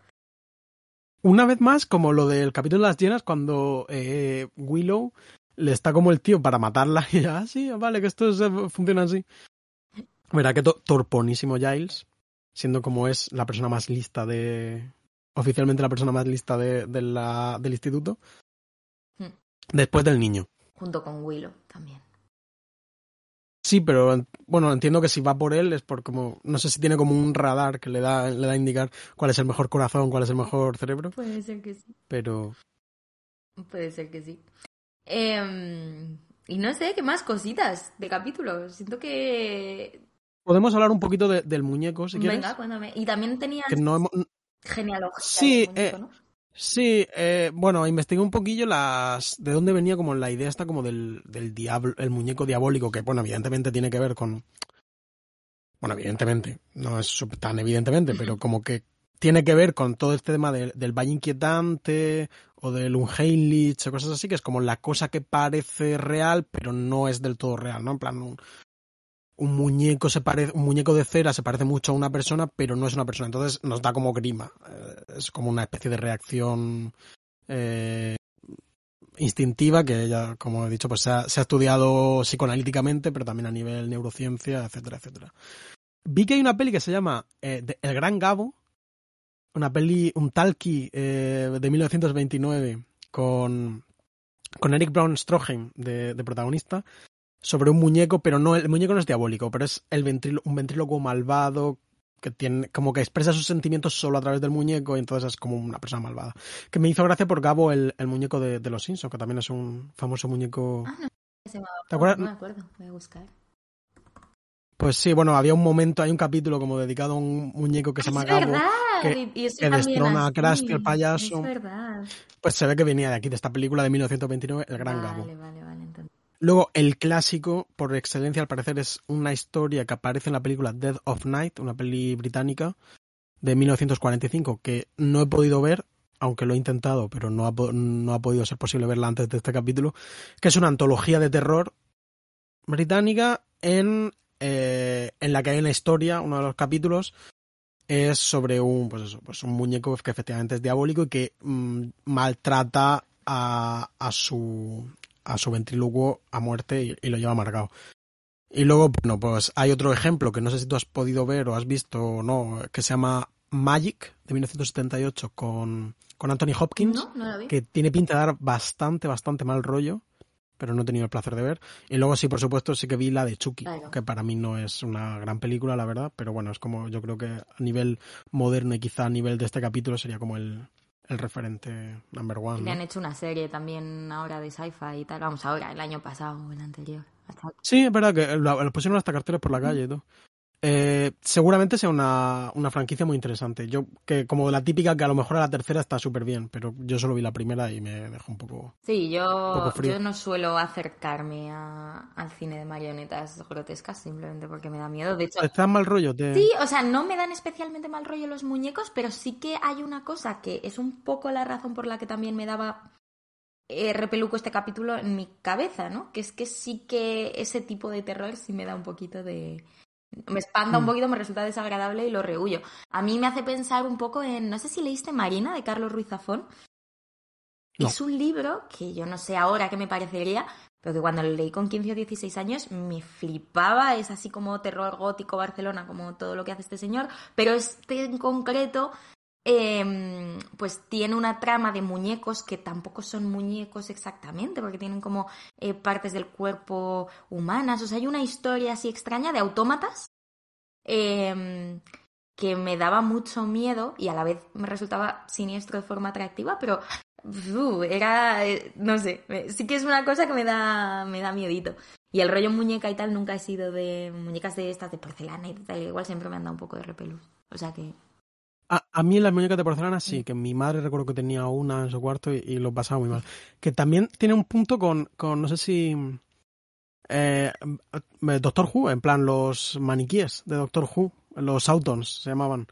Una vez más, como lo del capítulo de las llenas, cuando eh, Willow le está como el tío para matarla y ya, ah, sí, vale, que esto funciona así. Verá que torponísimo Giles, siendo como es la persona más lista de. oficialmente la persona más lista de, la, del instituto. Hmm. Después del niño junto con Willow también. Sí, pero bueno, entiendo que si va por él es por como, no sé si tiene como un radar que le da, le da a indicar cuál es el mejor corazón, cuál es el mejor cerebro. Puede ser que sí. Pero... Puede ser que sí. Em, y no sé, ¿qué más cositas de capítulos? Siento que... Podemos hablar un poquito del muñeco, si quieres. Venga, cuéntame. Y también tenía Que no Genealogía. Sí, eh, Sí, eh, bueno, investigué un poquillo las de dónde venía como la idea esta como del, del diablo, el muñeco diabólico, que bueno, evidentemente tiene que ver con... Bueno, evidentemente, no es tan evidentemente, pero como que tiene que ver con todo este tema del Valle Inquietante o del Unheimlich o cosas así, que es como la cosa que parece real, pero no es del todo real, ¿no? En plan, un, un muñeco se un muñeco de cera se parece mucho a una persona, pero no es una persona. Entonces nos da como grima. Eh, es como una especie de reacción eh, instintiva que ya, como he dicho, pues se ha, estudiado psicoanalíticamente, pero también a nivel neurociencia, etcétera, etcétera. Vi que hay una peli que se llama eh, El Gran Gabo, una peli, un talkie de 1929 con, con Eric Brown Stroheim de protagonista, sobre un muñeco, pero no, el muñeco no es diabólico, pero es el un ventríloco malvado que tiene, como que expresa sus sentimientos solo a través del muñeco y entonces es como una persona malvada. Que me hizo gracia por Gabo, el, el muñeco de, los Simpsons, que también es un famoso muñeco. Ah, no. ¿Te acuerdas? No me acuerdo, voy a buscar. Pues sí, bueno, había un momento, hay un capítulo como dedicado a un muñeco que se llama Gabo, que, que destrona a Krusty el payaso. Es verdad. Pues se ve que venía de aquí, de esta película de 1929, El Gran Gabo. Vale, vale, vale, entonces. Luego, el clásico, por excelencia, al parecer, es una historia que aparece en la película Dead of Night, una peli británica de 1945, que no he podido ver, aunque lo he intentado, pero no ha, no ha podido ser posible verla antes de este capítulo, que es una antología de terror británica en, eh, en la que hay una historia, uno de los capítulos, es sobre un, pues pues un muñeco que efectivamente es diabólico y que mm, maltrata a, a, su, a su ventrílocuo a muerte y, lo lleva amargado. Y luego, bueno, pues hay otro ejemplo que no sé si tú has podido ver o has visto o no, que se llama Magic, de 1978, con, con Anthony Hopkins, No, que tiene pinta de dar bastante, bastante mal rollo, pero no he tenido el placer de ver. Y luego sí, por supuesto, sí que vi la de Chucky, Claro. que para mí no es una gran película, la verdad, pero bueno, es como yo creo que a nivel moderno y quizá a nivel de este capítulo sería como el, el referente number one. Le ¿no? han hecho una serie también ahora de sci-fi y tal. Vamos, ahora, el año pasado o el anterior. Hasta- Sí, es verdad que la, la pusieron hasta carteles por la calle y todo. Eh, seguramente sea una, una franquicia muy interesante. Yo, que como la típica que a lo mejor a la tercera está súper bien, pero yo solo vi la primera y me dejó un poco. Sí, yo, poco frío. yo no suelo acercarme a- al cine de marionetas grotescas simplemente porque me da miedo. De hecho, ¿Te dan mal rollo? Te... Sí, o sea, no me dan especialmente mal rollo los muñecos, pero sí que hay una cosa que es un poco la razón por la que también me daba eh, repeluco este capítulo en mi cabeza, ¿no? Que es que sí que ese tipo de terror sí me da un poquito de... Me espanta un Mm. poquito, me resulta desagradable y lo rehuyo. A mí me hace pensar un poco en, no sé si leíste Marina de Carlos Ruiz Zafón. No. Es un libro que yo no sé ahora qué me parecería, pero que cuando lo leí con 15 o 16 años me flipaba. Es así como terror gótico Barcelona, como todo lo que hace este señor. Pero este en concreto, eh, pues tiene una trama de muñecos que tampoco son muñecos exactamente, porque tienen como eh, partes del cuerpo humanas. O sea, hay una historia así extraña de autómatas. eh, que me daba mucho miedo y a la vez me resultaba siniestro de forma atractiva, pero uh, era, eh, no sé, sí que es una cosa que me da, me da miedito. Y el rollo muñeca y tal nunca he sido de muñecas de estas de porcelana y tal, igual siempre me han dado un poco de repelús. O sea que, A, a mí las muñecas de porcelana sí, que mi madre recuerdo que tenía una en su cuarto y, y lo pasaba muy mal. Que también tiene un punto con, con no sé si... Eh, Doctor Who, en plan los maniquíes de Doctor Who, los Autons se llamaban.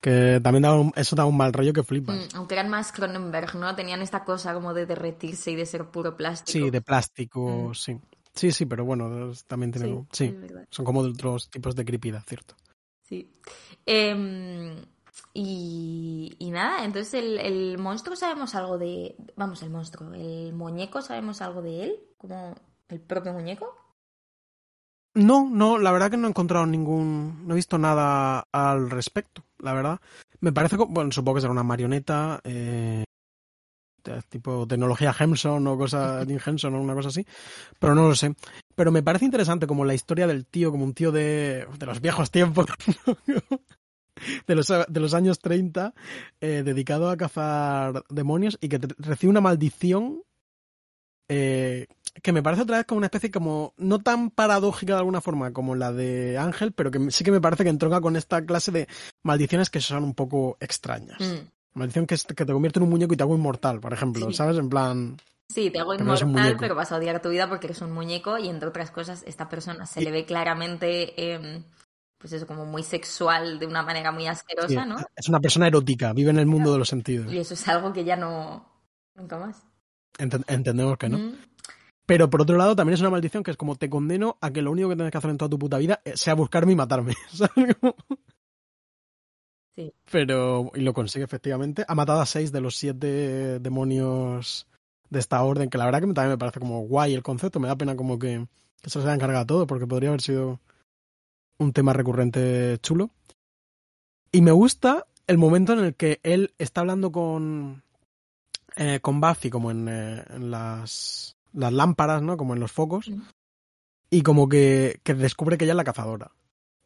Que también daba un- eso daba un mal rollo que flipas. mm, aunque eran más Cronenberg, ¿no? Tenían esta cosa como de derretirse y de ser puro plástico. Sí, de plástico, Mm. sí. Sí, sí, pero bueno, también tiene... Sí, Sí, son como de otros tipos de creepidad, ¿cierto? Sí. Em, y, y nada, entonces el, el monstruo sabemos algo de... Vamos, el monstruo, el muñeco sabemos algo de él, como el propio muñeco. No, no, la verdad que no he encontrado ningún, no he visto nada al respecto, la verdad. Me parece, bueno, supongo que será una marioneta, eh, de- tipo tecnología Hemson o cosa, Jim Henson o una cosa así, pero no lo sé. Pero me parece interesante como la historia del tío, como un tío de, de los viejos tiempos, de los, de los años 30, eh, dedicado a cazar demonios y que recibe una maldición eh, que me parece otra vez como una especie como no tan paradójica de alguna forma como la de Ángel, pero que sí que me parece que entronca con esta clase de maldiciones que son un poco extrañas. Mm. Maldición que, es- que te convierte en un muñeco y te hago inmortal, por ejemplo, Sí. ¿sabes? En plan... Sí, te hago inmortal, pero vas a odiar tu vida porque eres un muñeco y entre otras cosas esta persona se Y- le ve claramente, em, pues eso, como muy sexual de una manera muy sí, asquerosa, ¿no? Es una persona erótica, vive en el mundo de los sentidos. Y eso es algo que ya no... Nunca más. Enten- entendemos que no. Mm. Pero por otro lado, también es una maldición que es como te condeno a que lo único que tienes que hacer en toda tu puta vida eh, sea buscarme y matarme. ¿sabes? Como- Sí. Pero, y lo consigue efectivamente. Ha matado a seis de los siete demonios de esta orden, que la verdad que también me parece como guay el concepto. Me da pena como que, que se les haya encargado todo, porque podría haber sido un tema recurrente chulo. Y me gusta el momento en el que él está hablando con, eh, con Buffy, como en, eh, en las, las lámparas, ¿no? Como en los focos. Y como que, que descubre que ella es la cazadora.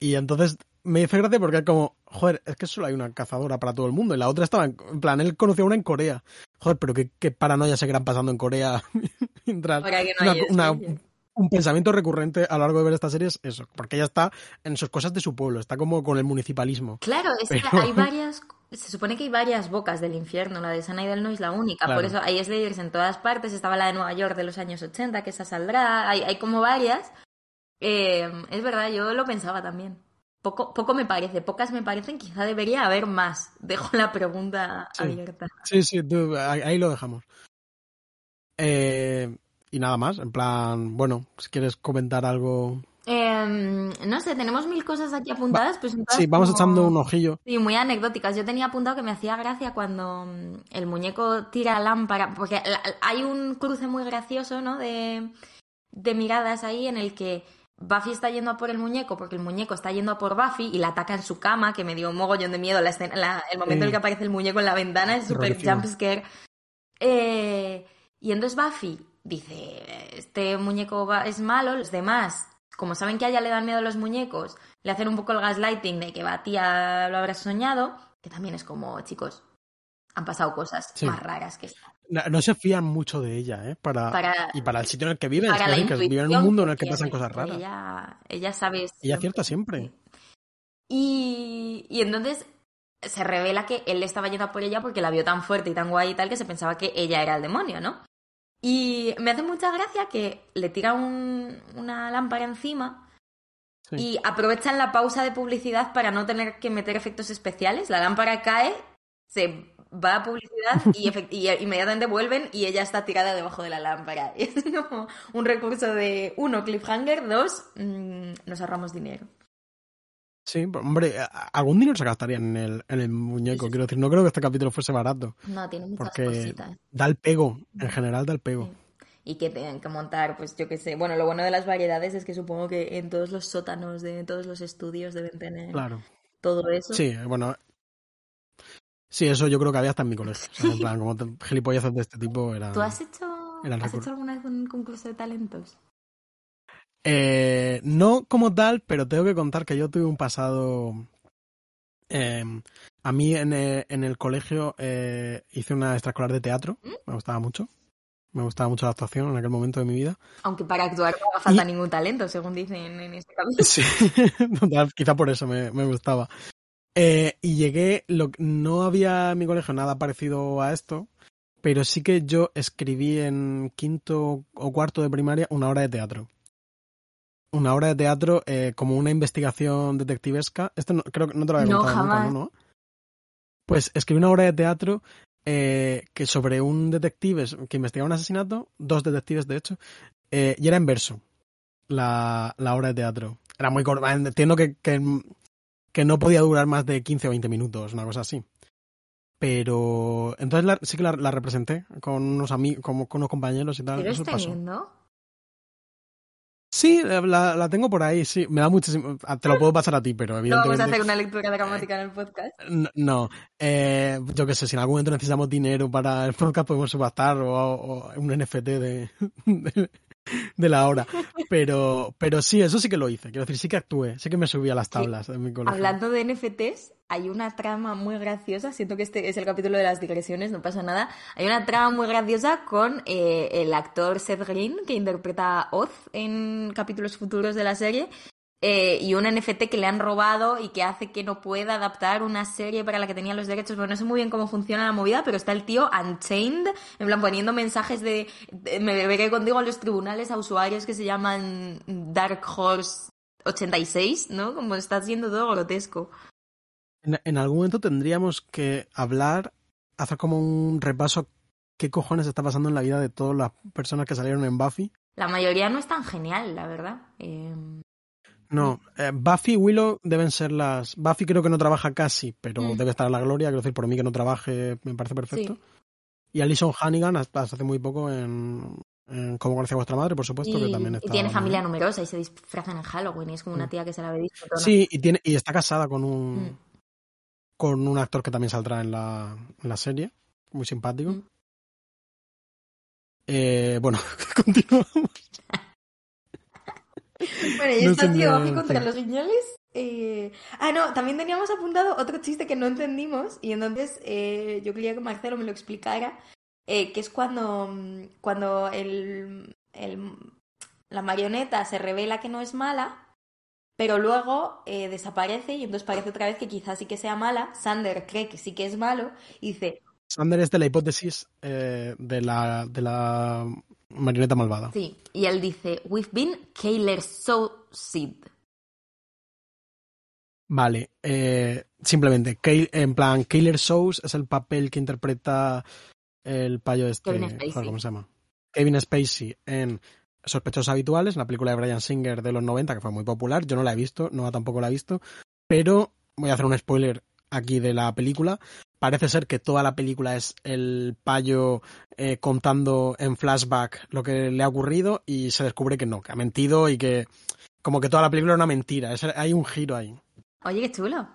Y entonces me dice gracia porque es como, joder, es que solo hay una cazadora para todo el mundo. Y la otra estaba, en, en plan, él conoció a una en Corea. Joder, pero qué, qué paranoia seguirán pasando en Corea. mientras no una-. Un pensamiento recurrente a lo largo de ver esta serie es eso, porque ella está en sus cosas de su pueblo, está como con el municipalismo. Claro, es que Pero- hay varias, se supone que hay varias bocas del infierno, la de Sunnydale no es la única, Claro. por eso hay Slayers en todas partes, estaba la de Nueva York de los años 80, que esa saldrá, hay, hay como varias. Eh, es verdad, yo lo pensaba también. Poco, poco me parece, pocas me parecen, quizá debería haber más. Dejo la pregunta Sí. abierta. Sí, sí, tú, ahí lo dejamos. Eh, y nada más, en plan, bueno, si quieres comentar algo. Eh, no sé, tenemos mil cosas aquí apuntadas, pues Sí, vamos como- echando un ojillo. Sí, muy anecdóticas. Yo tenía apuntado que me hacía gracia cuando mm, el muñeco tira lámpara, porque la- hay un cruce muy gracioso, ¿no? De, de miradas ahí en el que Buffy está yendo a por el muñeco porque el muñeco está yendo a por Buffy y la ataca en su cama, que me dio un mogollón de miedo la escena, la- el momento en el que aparece el muñeco en la ventana, es súper jumpscare. Eh, y entonces Buffy dice, este muñeco va- es malo, los demás, como saben que a ella le dan miedo los muñecos, le hacen un poco el gaslighting de que va, tía, lo habrás soñado, que también es como, chicos, han pasado cosas Sí. más raras que esta. No, no se fían mucho de ella, ¿eh? Para, Para- y para el sitio en el que viven. Para la que viven en un mundo en el que pasan cosas raras. Ella, ella sabe. Ella acierta siempre. Y, y entonces se revela que él le estaba yendo por ella porque la vio tan fuerte y tan guay y tal que se pensaba que ella era el demonio, ¿no? Y me hace mucha gracia que le tira un- una lámpara encima Sí. y aprovechan la pausa de publicidad para no tener que meter efectos especiales. La lámpara cae, se va a publicidad y, y inmediatamente vuelven y ella está tirada debajo de la lámpara. Y es como un recurso de, uno, cliffhanger, dos, mm, nos ahorramos dinero. Sí, hombre, algún dinero se gastaría en el, en el muñeco. Quiero decir, no creo que este capítulo fuese barato. No, tiene muchas Porque cositas. da el pego. En general, da el pego. Sí. Y que tengan que montar, pues yo qué sé. Bueno, lo bueno de las variedades es que supongo que en todos los sótanos de todos los estudios deben tener Claro. todo eso. Sí, bueno. Sí, eso yo creo que había hasta en mi colegio. O sea, en plan, como gilipolleces de este tipo era. ¿Tú has hecho, has hecho alguna vez un concurso de talentos? Eh, no como tal, pero tengo que contar que yo tuve un pasado. eh, a mí en, eh, en el colegio eh, hice una extraescolar de teatro. Me gustaba mucho. Me gustaba mucho la actuación en aquel momento de mi vida. Aunque para actuar no falta ningún talento, según dicen en este capítulo. Sí, quizá por eso me, me gustaba. Eh, y llegué, lo, no había en mi colegio nada parecido a esto, pero sí que yo escribí en quinto o cuarto de primaria una obra de teatro. Una obra de teatro eh, como una investigación detectivesca. Esto no, creo que no te lo había No, contado nunca, jamás. ¿no? ¿no? Pues escribí una obra de teatro eh, que sobre un detective que investigaba un asesinato, dos detectives de hecho, eh, y era en verso la, la obra de teatro. Era muy corta, entiendo que, que, que no podía durar más de 15 o 20 minutos, una cosa así. Pero entonces la- sí que la, la representé con unos amigos, con, con unos compañeros y tal. ¿Sigues Eso pasó. Sí, la, la tengo por ahí, sí. Me da muchísimo. Te lo puedo pasar a ti, pero No evidentemente. vamos a hacer una lectura dramática en el podcast. N- No, eh, yo qué sé, si en algún momento necesitamos dinero para el podcast podemos subastar o, o un NFT de, de, de la hora. Pero, pero sí, eso sí que lo hice. Quiero decir, sí que actué, sí que me subí a las tablas en mi colegio. Hablando de NFTs, hay una trama muy graciosa. Siento que este es el capítulo de las digresiones, no pasa nada. Hay una trama muy graciosa con eh, el actor Seth Green, que interpreta a Oz en capítulos futuros de la serie. Eh, y un NFT que le han robado y que hace que no pueda adaptar una serie para la que tenía los derechos. Bueno, no sé muy bien cómo funciona la movida, pero está el tío Unchained, en plan poniendo mensajes de, de- me beberé contigo a los tribunales a usuarios que se llaman Dark Horse 86, ¿no? Como está siendo todo grotesco. En, en algún momento tendríamos que hablar, hacer como un repaso qué cojones está pasando en la vida de todas las personas que salieron en Buffy. La mayoría no es tan genial, la verdad. Eh, No, eh, Buffy y Willow deben ser las. Buffy creo que no trabaja casi, pero Mm. debe estar a la gloria. Quiero decir, por mí que no trabaje me parece perfecto. Sí. Y Alison Hannigan hasta hace muy poco en, en Cómo conocí a vuestra madre, por supuesto, que y, también y está. tiene muy familia numerosa y se disfrazan en Halloween y es como una Mm. tía que se la ve disfrutona. Sí, y, tiene, y está casada con un, Mm. con un actor que también saldrá en la, en la serie. Muy simpático. Mm. Eh, bueno, continuamos. Bueno, y No está en contra los guiñoles. eh, Ah, no, también teníamos apuntado otro chiste que no entendimos y entonces eh, yo quería que Marcelo me lo explicara, eh, que es cuando, mm, cuando el, el- la marioneta se revela que no es mala, pero luego eh, desaparece y entonces parece otra vez que quizás sí que sea mala. Sander cree que sí que es malo y dice, Sander es de la hipótesis de, la, de la marioneta malvada. sí, y él dice, we've been Kayler so Sid. Vale, eh, simplemente, en plan, Killer Shows es el papel que interpreta el payo este, joder, ¿cómo se llama? Kevin Spacey en Sospechosos Habituales, la película de Brian Singer de los 90, que fue muy popular, yo no la he visto, Noah tampoco la ha visto, pero voy a hacer un spoiler aquí de la película. Parece ser que toda la película es el payo eh, contando en flashback lo que le ha ocurrido y se descubre que no, que ha mentido y que como que toda la película era una mentira. Es- hay un giro ahí. Oye, qué chulo.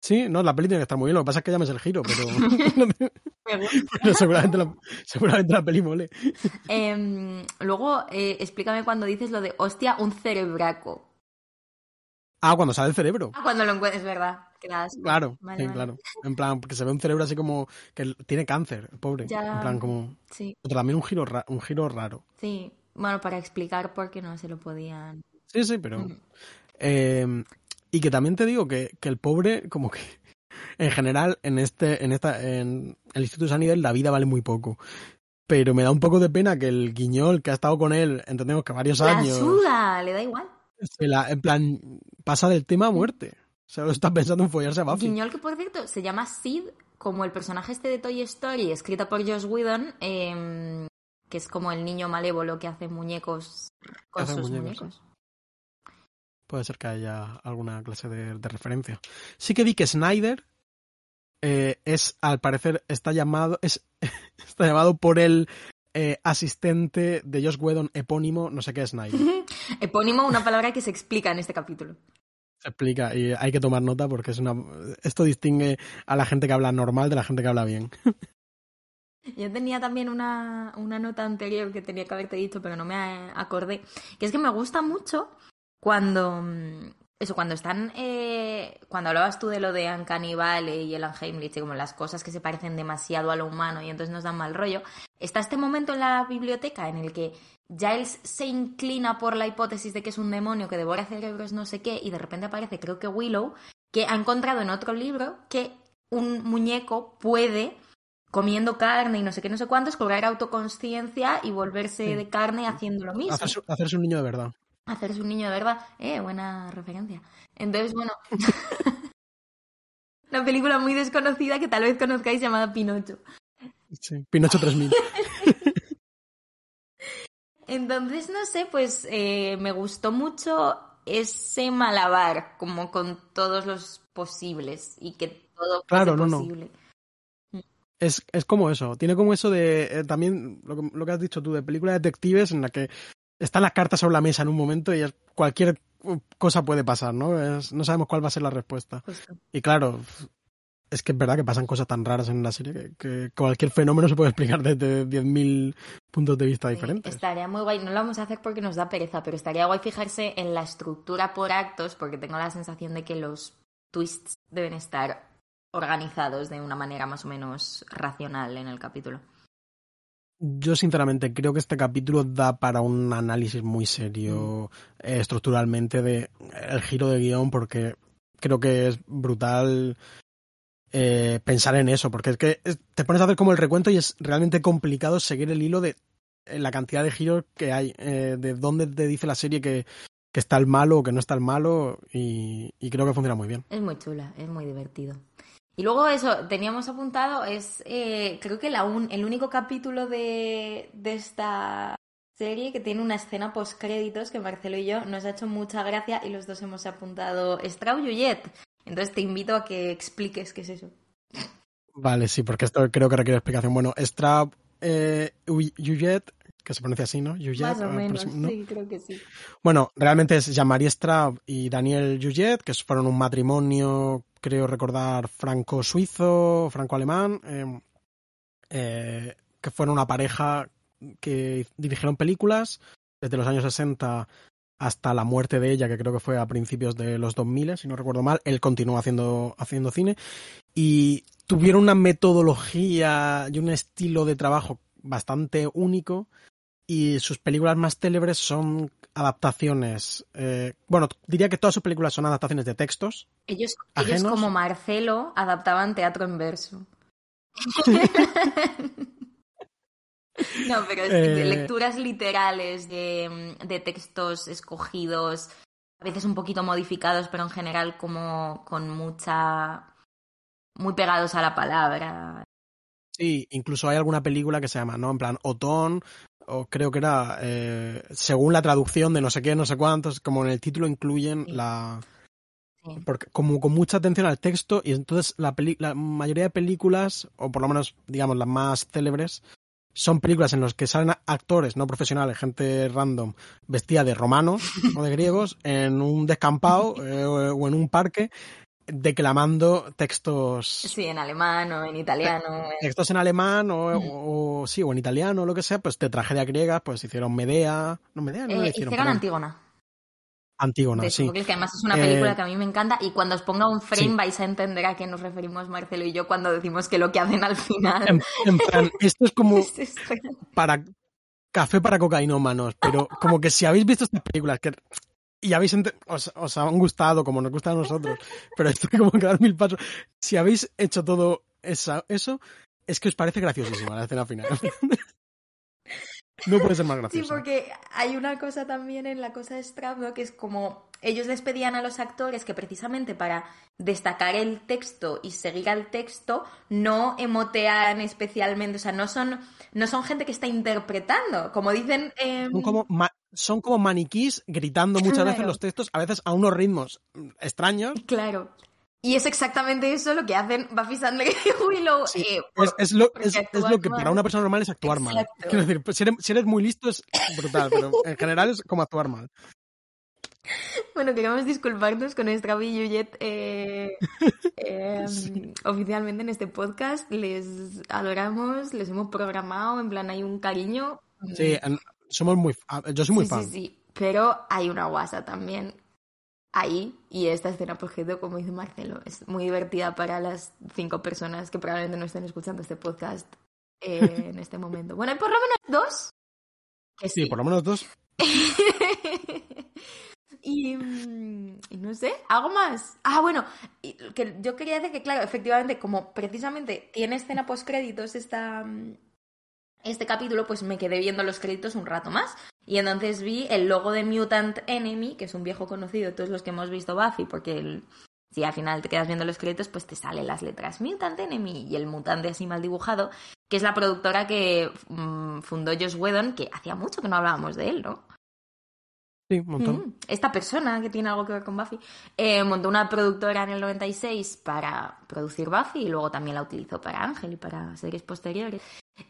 Sí, no, la peli tiene que estar muy bien. Lo que pasa es que llames el giro, pero, pero seguramente, la, seguramente la peli mole. Em, luego, eh, explícame cuando dices lo de, hostia, un cerebraco. Ah, cuando sale el cerebro. Ah, cuando lo encuentres, ¿verdad? Claro, Vale, sí, vale. claro. En plan, porque se ve un cerebro así como que tiene cáncer, el pobre. Ya. En plan, como. Sí, Pero también un giro, ra- un giro raro. sí. Bueno, para explicar por qué no se lo podían. Sí, sí, pero. Mm. eh, y que también te digo que, que el pobre, como que. En general, en este, en esta, en el Instituto de Sanidad, la vida vale muy poco. Pero me da un poco de pena que el guiñol que ha estado con él, entendemos que varios La años. suda, le da igual. la- en plan, pasa del tema a muerte. O sea, lo está pensando en follarse a Buffy. Guiñol, que por cierto, se llama Sid, como el personaje este de Toy Story, escrita por Josh Whedon, em, que es como el niño malévolo que hace muñecos con Hace sus muñecos, muñecos. Puede ser que haya alguna clase de, de referencia. Sí que vi que Snyder eh, es, al parecer, está llamado, es, está llamado por el eh, asistente de Josh Whedon epónimo, no sé qué es Snyder. Epónimo, una palabra que se explica en este capítulo. Se explica y hay que tomar nota porque es una, esto distingue a la gente que habla normal de la gente que habla bien. Yo tenía también una, una nota anterior que tenía que haberte dicho, pero no me acordé. Que es que me gusta mucho cuando. Eso, cuando están. eh, cuando hablabas tú de lo de Uncanny Valley y el Heimlich, y como las cosas que se parecen demasiado a lo humano y entonces nos dan mal rollo. Está este momento en la biblioteca en el que Giles se inclina por la hipótesis de que es un demonio que devora cerebros, no sé qué, y de repente aparece, creo que Willow, que ha encontrado en otro libro que un muñeco puede comiendo carne y no sé qué, no sé cuántos, cobrar autoconsciencia y volverse Sí. de carne haciendo lo mismo. Hacerse, hacerse un niño de verdad. Hacerse un niño de verdad. Eh, buena referencia. Entonces, bueno. Una película muy desconocida que tal vez conozcáis llamada Pinocho. Sí. Pinocho 3000. Entonces, no sé, pues eh, me gustó mucho ese malabar, como con todos los posibles y que todo fuese Claro, no, no. posible. Es, es como eso, tiene como eso de eh, también lo que, lo que has dicho tú, de película de detectives en la que están las cartas sobre la mesa en un momento y cualquier cosa puede pasar, ¿no? Es- no sabemos cuál va a ser la respuesta. Justo. Y claro, es que es verdad que pasan cosas tan raras en la serie que, que cualquier fenómeno se puede explicar desde 10.000 puntos de vista Sí, diferentes. Estaría muy guay, no lo vamos a hacer porque nos da pereza, pero estaría guay fijarse en la estructura por actos porque tengo la sensación de que los twists deben estar organizados de una manera más o menos racional en el capítulo. Yo sinceramente creo que este capítulo da para un análisis muy serio eh, estructuralmente de el giro de guion porque creo que es brutal eh, pensar en eso porque es que te pones a hacer como el recuento y es realmente complicado seguir el hilo de eh, la cantidad de giros que hay eh, de dónde te dice la serie que, está el malo o que no está el malo y creo que funciona muy bien. Es muy chula, es muy divertido. Y luego eso, teníamos apuntado, es eh, creo que la un- el único capítulo de, de esta serie que tiene una escena post créditos que Marcelo y yo nos ha hecho mucha gracia y los dos hemos apuntado Straw Yuyet. Entonces te invito a que expliques qué es eso. Vale, sí, porque esto creo que requiere explicación. Bueno, Strap eh, Yujet, que se pronuncia así, ¿no? Yujet, Más o eh, menos, sí, creo que sí. Bueno, realmente es Jean-Marie Straub y Daniel Yujet, que fueron un matrimonio, creo recordar, franco-suizo, franco-alemán, eh, eh, que fueron una pareja que dirigieron películas desde los años 60 hasta la muerte de ella, que creo que fue a principios de los 2000, si no recuerdo mal. Él continuó haciendo, haciendo cine y tuvieron una metodología y un estilo de trabajo bastante único y sus películas más célebres son adaptaciones. eh, bueno, diría que todas sus películas son adaptaciones de textos. Ellos, ellos como Marcelo adaptaban teatro en verso. No, pero es de Eh. lecturas literales de, de textos escogidos, a veces un poquito modificados, pero en general como con mucha... muy pegados a la palabra. Sí, incluso hay alguna película que se llama, ¿no? En plan, Otón, o creo que era, eh, según la traducción de no sé qué, no sé cuántos, como en el título incluyen Sí. la... Sí. Porque como con mucha atención al texto y entonces la, peli- la mayoría de películas, o por lo menos digamos las más célebres, son películas en las que salen actores no profesionales, gente random, vestida de romanos o de griegos, en un descampado eh, o en un parque, declamando textos. Sí, en alemán o en italiano. Textos en alemán o, sí, o en italiano o lo que sea, pues de tragedia griega, pues hicieron Medea. No, Medea no eh, hicieron. hicieron Antígona. Antígona, sí. que además es una película eh, que a mí me encanta y cuando os ponga un frame vais a entender a qué nos referimos Marcelo y yo cuando decimos que lo que hacen al final. En, plan, esto es como para café para cocainómanos, pero como que si habéis visto estas películas que y habéis os, os, han gustado como nos gusta a nosotros, pero esto es como que dar mil pasos. Si habéis hecho todo eso, eso es que os parece graciosísima la escena final. No puede ser más gracioso. Sí, porque hay una cosa también en la cosa de Strabo que es como ellos les pedían a los actores que precisamente para destacar el texto y seguir al texto no emotean especialmente, o sea, no son no son gente que está interpretando, como dicen. Son, como son como maniquís gritando muchas veces los textos, a veces a unos ritmos extraños. Claro. Y es exactamente eso lo que hacen Buffy Sandler y Willow. Eh, es, lo, que para una persona normal es actuar mal. Quiero decir, si eres, muy listo es brutal, pero en general es como actuar mal. Bueno, queremos disculparnos con nuestra y Yujet eh, eh, oficialmente en este podcast. Les adoramos, les hemos programado, en plan hay un cariño. Sí, somos muy... Yo soy muy fan. Sí, sí, pero hay una guasa también ahí y esta escena por ejemplo, como dice Marcelo, es muy divertida para las cinco personas que probablemente no estén escuchando este podcast eh, en este momento. Bueno, hay por lo menos dos. sí. por lo menos dos. y, y, no sé, algo más. Ah, bueno, que yo quería decir que, claro, efectivamente, como precisamente tiene escena post créditos esta, este capítulo, pues me quedé viendo los créditos un rato más. Y entonces vi el logo de Mutant Enemy, que es un viejo conocido de todos los que hemos visto Buffy, porque si al final te quedas viendo los créditos, pues te salen las letras Mutant Enemy y el mutante así mal dibujado, que es la productora que mm, fundó Josh Whedon, que hacía mucho que no hablábamos de él, ¿no? Sí, un montón. Mm, esta persona que tiene algo que ver con Buffy eh, montó una productora en el 96 para producir Buffy y luego también la utilizó para Ángel y para series posteriores.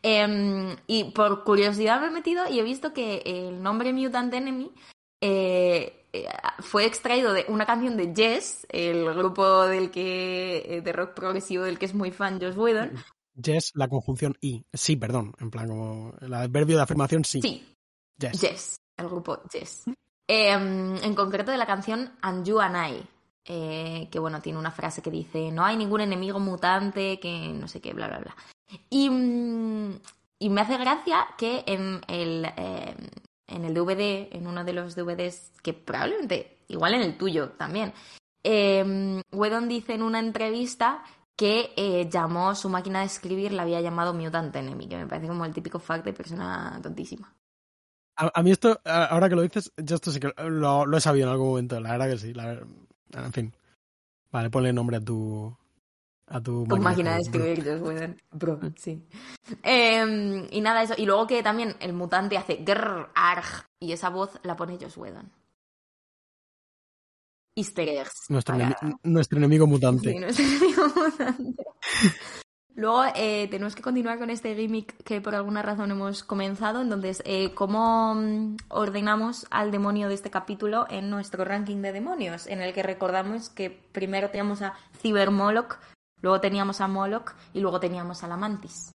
Em, y por curiosidad me he metido y he visto que el nombre Mutant Enemy eh, eh, fue extraído de una canción de Jess, el grupo del que de rock progresivo del que es muy fan Josh Whedon. Jess, la conjunción I. Sí, perdón, en plan como el adverbio de afirmación sí. Sí. Jess. el grupo Jess. Em, en concreto de la canción And You and I, eh, que bueno, tiene una frase que dice, no hay ningún enemigo mutante que no sé qué, bla, bla, bla. Y, mm, y me hace gracia que en el, em, en el DVD, en uno de los DVDs, que probablemente, igual en el tuyo también, eh, Wedon dice en una entrevista que eh, llamó su máquina de escribir, la había llamado Mutant Enemy, que me parece como el típico fact de persona tontísima. A, mí esto, ahora que lo dices, yo esto sí que lo, he sabido en algún momento, la verdad que sí. en fin. Vale, ponle nombre a tu. A tu, máquina, de escribir, Josh Bro, sí. Em, y nada, eso. Y luego que también el mutante hace grrr, arg, y esa voz la pone Josh Whedon. Easter eggs. Nuestro, nuestro enemigo mutante. Sí, nuestro enemigo mutante. Luego eh, tenemos que continuar con este gimmick que por alguna razón hemos comenzado. Entonces, eh, ¿cómo mm, ordenamos al demonio de este capítulo en nuestro ranking de demonios? En el que recordamos que primero teníamos a Cybermoloch, luego teníamos a Moloch y luego teníamos a la Mantis.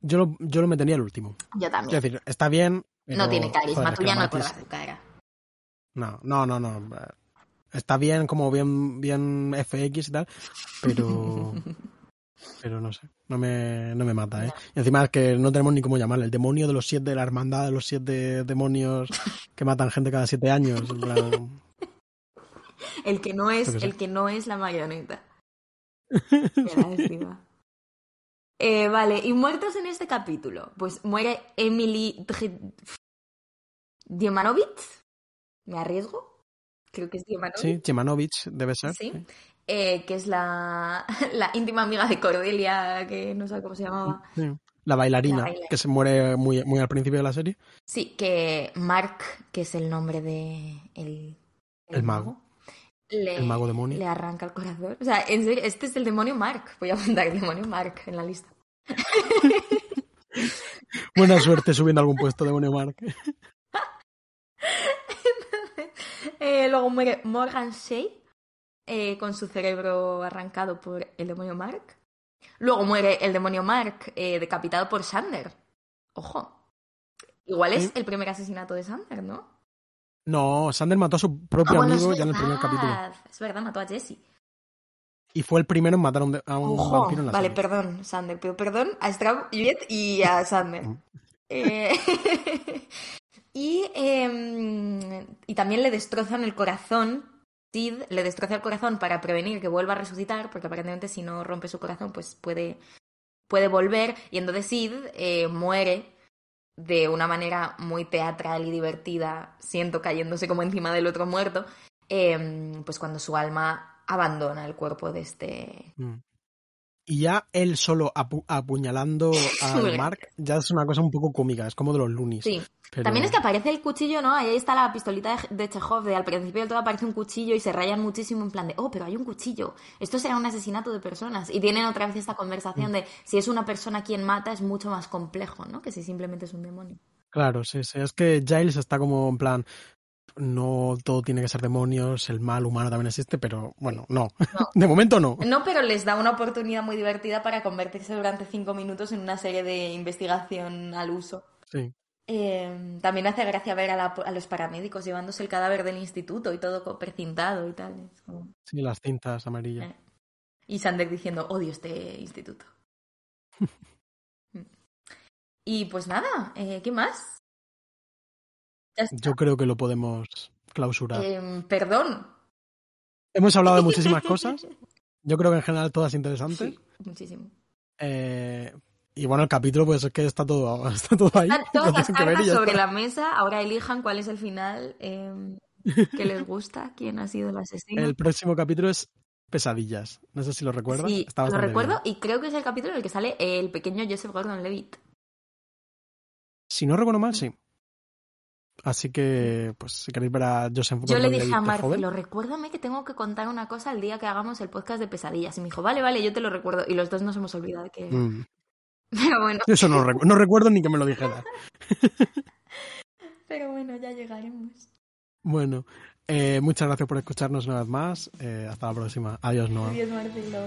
Yo lo, yo lo metería el último. Yo también. Es decir, está bien. no tiene carisma, tú ya no puedes hacer cara. No, no, no, no. Está bien, como bien, bien FX y tal, pero. Pero no sé, no me, no me mata, ¿eh? Y encima es que no tenemos ni cómo llamarle. El demonio de los siete, la hermandad de los siete demonios que matan gente cada siete años. el que no es, el que no es la marioneta. eh, vale, y muertos en este capítulo. Pues muere Emily Diemanovich. ¿Me arriesgo? Creo que es Diemanovich. Sí, Diemanovich debe ser. sí. Eh, que es la, la, íntima amiga de Cordelia, que no sé cómo se llamaba. La, bailarina, que se muere muy, muy al principio de la serie. Sí, que Mark, que es el nombre de el, el, mago. Le, el mago demonio. Le arranca el corazón. O sea, en serio, este es el demonio Mark. Voy a apuntar el demonio Mark en la lista. Buena suerte subiendo algún puesto, demonio Mark. Eh, luego muere Morgan Shea eh, con su cerebro arrancado por el demonio Mark. Luego muere el demonio Mark eh, decapitado por Sander. Ojo. Igual es el primer asesinato de Sander, ¿no? No, Sander mató a su propio Ah, amigo ya en el primer capítulo. Es verdad, mató a Jesse. Y fue el primero en matar a un, de- a un Ojo. vampiro en la Vale, serie. perdón, Sander. Pero perdón a Straub, Juliet y a Sander. Mm. Eh, y, eh, y también le destrozan el corazón. Sid le destroza el corazón para prevenir que vuelva a resucitar, porque aparentemente si no rompe su corazón, pues puede, puede volver. Y entonces Sid eh, muere de una manera muy teatral y divertida, siento cayéndose como encima del otro muerto, eh, pues cuando su alma abandona el cuerpo de este... Mm. Y ya él solo apu- apuñalando a Mark ya es una cosa un poco cómica, es como de los. Sí, pero- También es que aparece el cuchillo, ¿no? Ahí está la pistolita de, de Chekhov, de al principio del todo aparece un cuchillo y se rayan muchísimo en plan de, oh, pero hay un cuchillo, esto será un asesinato de personas. Y tienen otra vez esta conversación de, si es una persona quien mata es mucho más complejo, ¿no? Que si simplemente es un demonio. Claro, sí, sí. Es que Giles está como en plan, no todo tiene que ser demonios, el mal humano también existe, pero bueno, no. No. De momento no. No, pero les da una oportunidad muy divertida para convertirse durante cinco minutos en una serie de investigación al uso. Sí. Eh, también hace gracia ver a, la- a los paramédicos llevándose el cadáver del instituto y todo precintado y tal. Como- Sí, las cintas amarillas. Eh. Y Sander diciendo, odio este instituto. Mm. y pues nada, eh, ¿qué más? Yo creo que lo podemos clausurar. Em, perdón. Hemos hablado de muchísimas cosas. Yo creo que en general todas interesantes. Sí, muchísimo. Eh, y bueno, el capítulo, pues es que está todo, está todo ahí. Están todas las cartas sobre está. la mesa. Ahora elijan cuál es el final em, que les gusta, quién ha sido el asesino. El próximo capítulo es Pesadillas. No sé si lo recuerdas. Sí, Está lo recuerdo bien. y creo que es el capítulo en el que sale el pequeño Joseph Gordon-Levitt. Si no recuerdo mal, sí. Así que, pues, si queréis ver a Joseph Yo le dije a Marcelo, recuérdame que tengo que contar una cosa el día que hagamos el podcast de pesadillas. Y me dijo, vale, vale, yo te lo recuerdo. Y los dos nos hemos olvidado que... mm, Pero bueno, Eso no, recu- no recuerdo ni que me lo dijera. pero bueno, ya llegaremos. Bueno, eh, muchas gracias por escucharnos una vez más. Eh, hasta la próxima. Adiós, Noah. Adiós, Marcelo.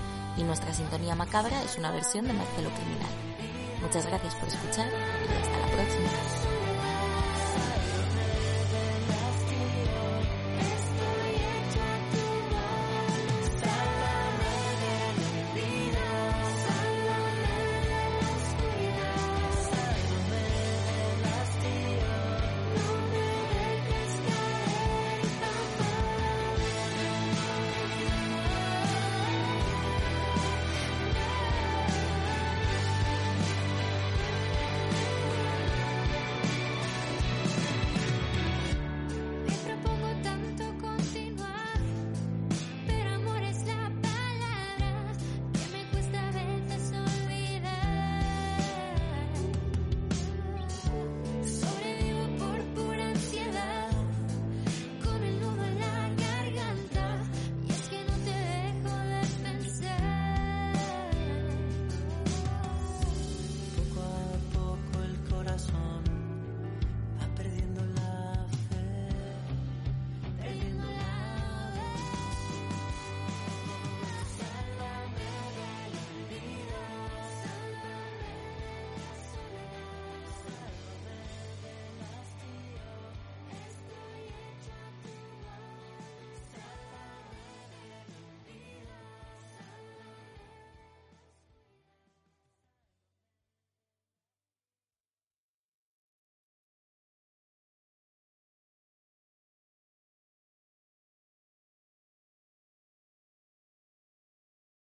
y nuestra sintonía macabra es una versión de Marcelo Criminal. Muchas gracias por escuchar y hasta la próxima.